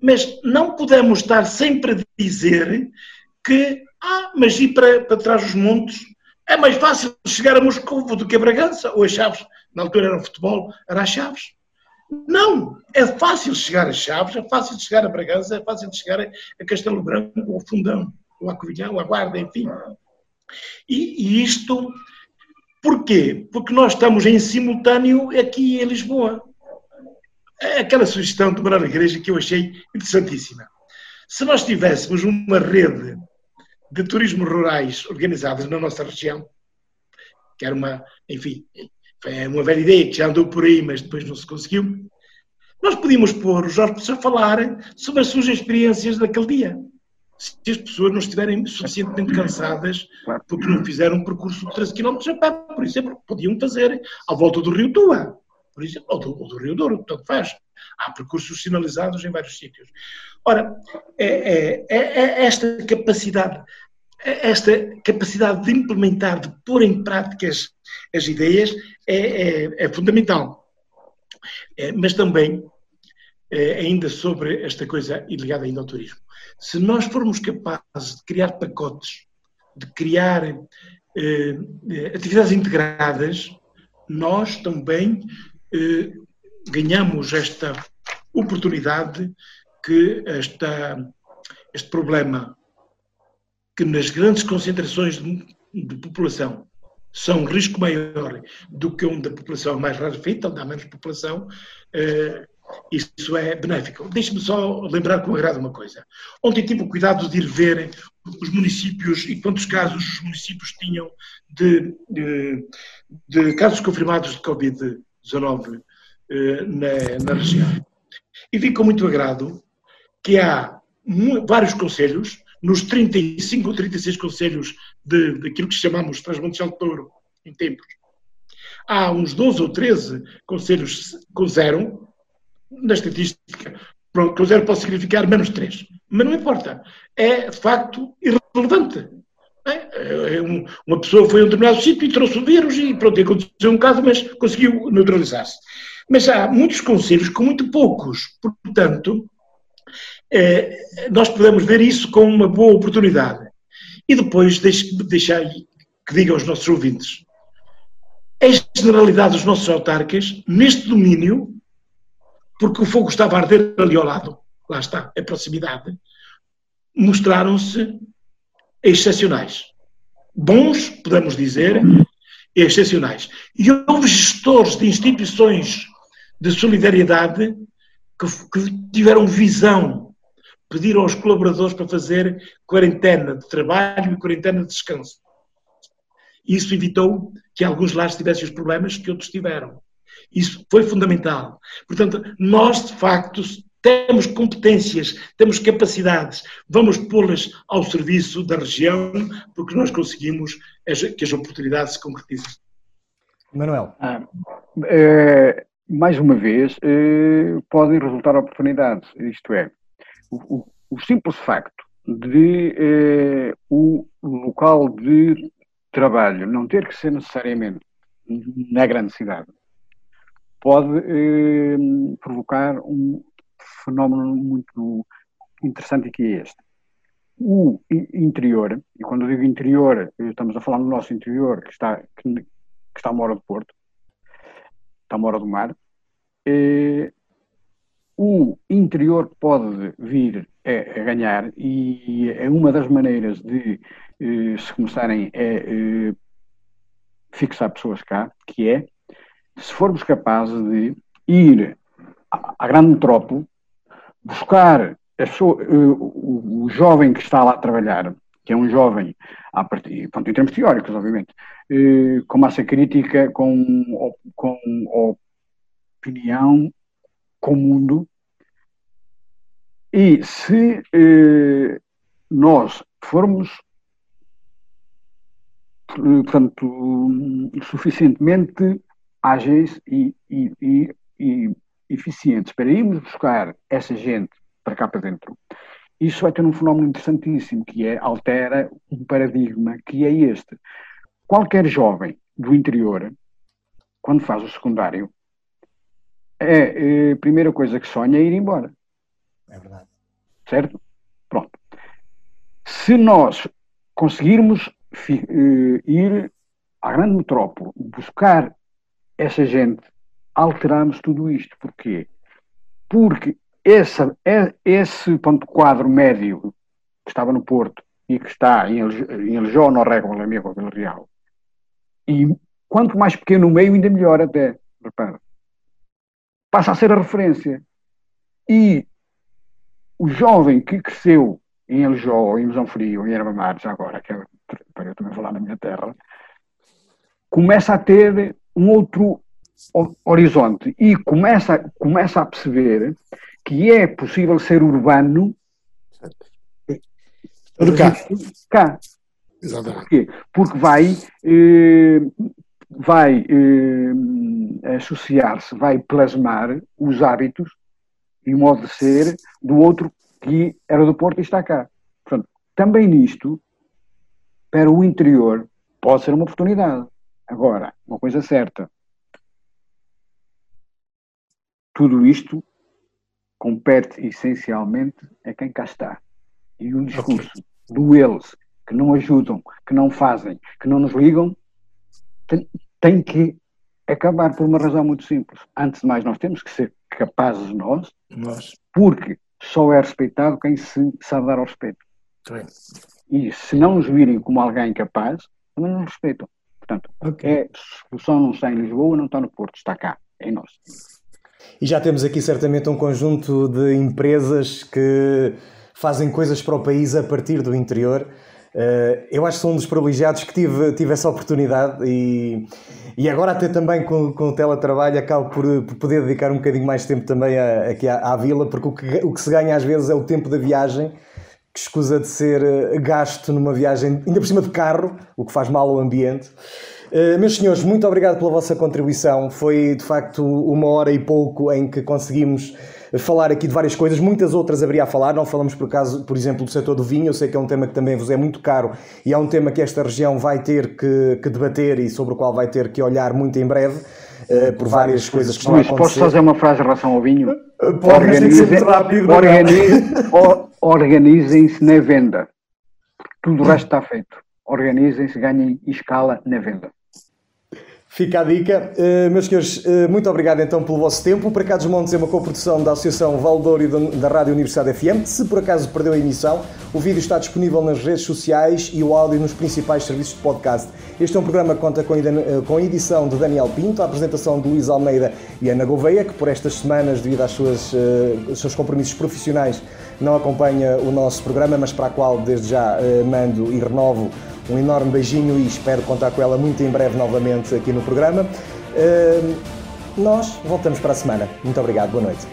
Mas não podemos estar sempre a dizer que, ah, mas ir para, para trás dos montes é mais fácil chegar a Moscou do que a Bragança, ou a Chaves. Na altura era o futebol, era a Chaves. Não, é fácil chegar a Chaves, é fácil chegar a Bragança, é fácil chegar a Castelo Branco, ou Fundão, ou a Covilhão, ou a Guarda, enfim. E, e, isto, porquê? Porque nós estamos em simultâneo aqui em Lisboa. É aquela sugestão morar na igreja que eu achei interessantíssima. Se nós tivéssemos uma rede de turismo rurais organizadas na nossa região, que era uma, enfim, é uma velha ideia que já andou por aí, mas depois não se conseguiu. Nós podíamos pôr os hóspedes a falarem sobre as suas experiências daquele dia. Se as pessoas não estiverem suficientemente cansadas porque não fizeram um percurso de 13 km a pé, por exemplo, podiam fazer à volta do Rio Tua, por exemplo, ou do, ou do Rio Douro, tanto faz. Há percursos sinalizados em vários sítios. Ora, é, é, é, é esta capacidade, é esta capacidade de implementar, de pôr em prática as, as ideias é, é, é fundamental. É, mas também, é, ainda sobre esta coisa e ligada ainda ao turismo, se nós formos capazes de criar pacotes, de criar eh, eh atividades integradas, nós também eh, ganhamos esta oportunidade que esta, este problema, que nas grandes concentrações de, de população são um risco maior do que onde a população é mais rarefeita, onde há menos população, eh, isso é benéfico. Deixe-me só lembrar com agrado uma coisa. Ontem tive o cuidado de ir ver os municípios e quantos casos os municípios tinham de, de, de casos confirmados de Covid-19 eh, na, na região. E vi com muito agrado que há vários conselhos, nos 35 ou 36 conselhos daquilo que chamamos Transmonte de Touro, em tempos, há uns 12 ou 13 conselhos com zero, na estatística, com zero pode significar menos 3, mas não importa, é de facto irrelevante. É, é um, uma pessoa foi a um determinado sítio e trouxe o vírus e pronto, aconteceu um caso, mas conseguiu neutralizar-se. Mas há muitos conselhos com muito poucos, portanto, é, nós podemos ver isso como uma boa oportunidade. E depois, deixe, deixar que diga aos nossos ouvintes, a generalidade dos nossos autarcas, neste domínio, porque o fogo estava a arder ali ao lado, lá está, a proximidade, mostraram-se excepcionais. Bons, podemos dizer, excepcionais. E houve gestores de instituições de solidariedade que, que tiveram visão pediram aos colaboradores para fazer quarentena de trabalho e quarentena de descanso. Isso evitou que alguns lares tivessem os problemas que outros tiveram. Isso foi fundamental. Portanto, nós, de facto, temos competências, temos capacidades, vamos pô-las ao serviço da região, porque nós conseguimos que as oportunidades se concretizem. Manuel. Ah, é, mais uma vez, é, podem resultar oportunidades, isto é, o, o simples facto de eh, o local de trabalho não ter que ser necessariamente na grande cidade pode eh, provocar um fenómeno muito interessante que é este. O interior, e quando eu digo interior, estamos a falar do nosso interior, que está, que, que está uma do Porto, está uma hora do mar, eh, o interior pode vir a, a, ganhar e é uma das maneiras de eh, se começarem a eh, fixar pessoas cá, que é se formos capazes de ir à, à grande metrópole, buscar eh, o, o, jovem que está lá a trabalhar, que é um jovem, a partir, pronto, em termos teóricos, obviamente, eh, com massa crítica, com, com opinião com mundo. E se eh, nós formos, portanto, suficientemente ágeis e, e, e, e eficientes para irmos buscar essa gente para cá para dentro, isso vai ter um fenómeno interessantíssimo, que é, altera um paradigma, que é este. Qualquer jovem do interior, quando faz o secundário, é, é, a primeira coisa que sonha é ir embora. É verdade. Certo? Pronto. Se nós conseguirmos uh, ir à grande metrópole, buscar essa gente, alteramos tudo isto. Porquê? Porque essa, é, esse ponto quadro médio que estava no Porto e que está em, Lijó, no Régua, na minha Vila Real, e quanto mais pequeno o meio, ainda melhor até. Repara passa a ser a referência. E o jovem que cresceu em Aljó, ou em Mesão Frio, em Erva Mar, já agora, que é para eu também falar na minha terra, começa a ter um outro horizonte e começa, começa a perceber que é possível ser urbano cá. cá. Exatamente. Porquê? Porque vai, eh, vai eh, associar-se, vai plasmar os hábitos e o modo de ser do outro que era do Porto e está cá. Portanto, também nisto, para o interior, pode ser uma oportunidade. Agora, uma coisa certa, tudo isto compete essencialmente a quem cá está. E o discurso okay. do eles que não ajudam, que não fazem, que não nos ligam, tem, tem que acabar por uma razão muito simples. Antes de mais, nós temos que ser capazes nós, nós. porque só é respeitado quem se sabe dar ao respeito. Sim. E se não nos virem como alguém capaz, também não nos respeitam. Portanto, okay. é, a solução não está em Lisboa, não está no Porto, está cá, é em nós. E já temos aqui certamente um conjunto de empresas que fazem coisas para o país a partir do interior. Eh, eu acho que sou um dos privilegiados que tive, tive essa oportunidade e, e agora até também com, com o teletrabalho acabo por, por poder dedicar um bocadinho mais tempo também a, aqui à, à, vila, porque o que, o que se ganha às vezes é o tempo da viagem, que escusa de ser eh, gasto numa viagem, ainda por cima de carro, o que faz mal ao ambiente. Uh, meus senhores, muito obrigado pela vossa contribuição. Foi de facto uma hora e pouco em que conseguimos falar aqui de várias coisas, muitas outras haveria a falar. Não falamos por caso, por exemplo, do setor do vinho. Eu sei que é um tema que também vos é muito caro e é um tema que esta região vai ter que, que debater e sobre o qual vai ter que olhar muito em breve. Uh, por várias coisas que estão Luís, a acontecer. posso fazer uma frase em relação ao vinho? Organizem-se organizem na venda. Tudo o resto está feito. Organizem-se, ganhem escala na venda. Fica a dica. Uh, meus senhores, uh, muito obrigado então pelo vosso tempo. Para cá dos Montes é uma coprodução da Associação Valdouro e da Rádio Universidade FM. Se por acaso perdeu a emissão, o vídeo está disponível nas redes sociais e o áudio nos principais serviços de podcast. Este é um programa que conta com a edição de Daniel Pinto, a apresentação de Luís Almeida e Ana Gouveia, que por estas semanas, devido aos suas, uh, seus compromissos profissionais, não acompanha o nosso programa, mas para a qual desde já mando e renovo um enorme beijinho e espero contar com ela muito em breve novamente aqui no programa. Uh, nós voltamos para a semana. Muito obrigado, boa noite.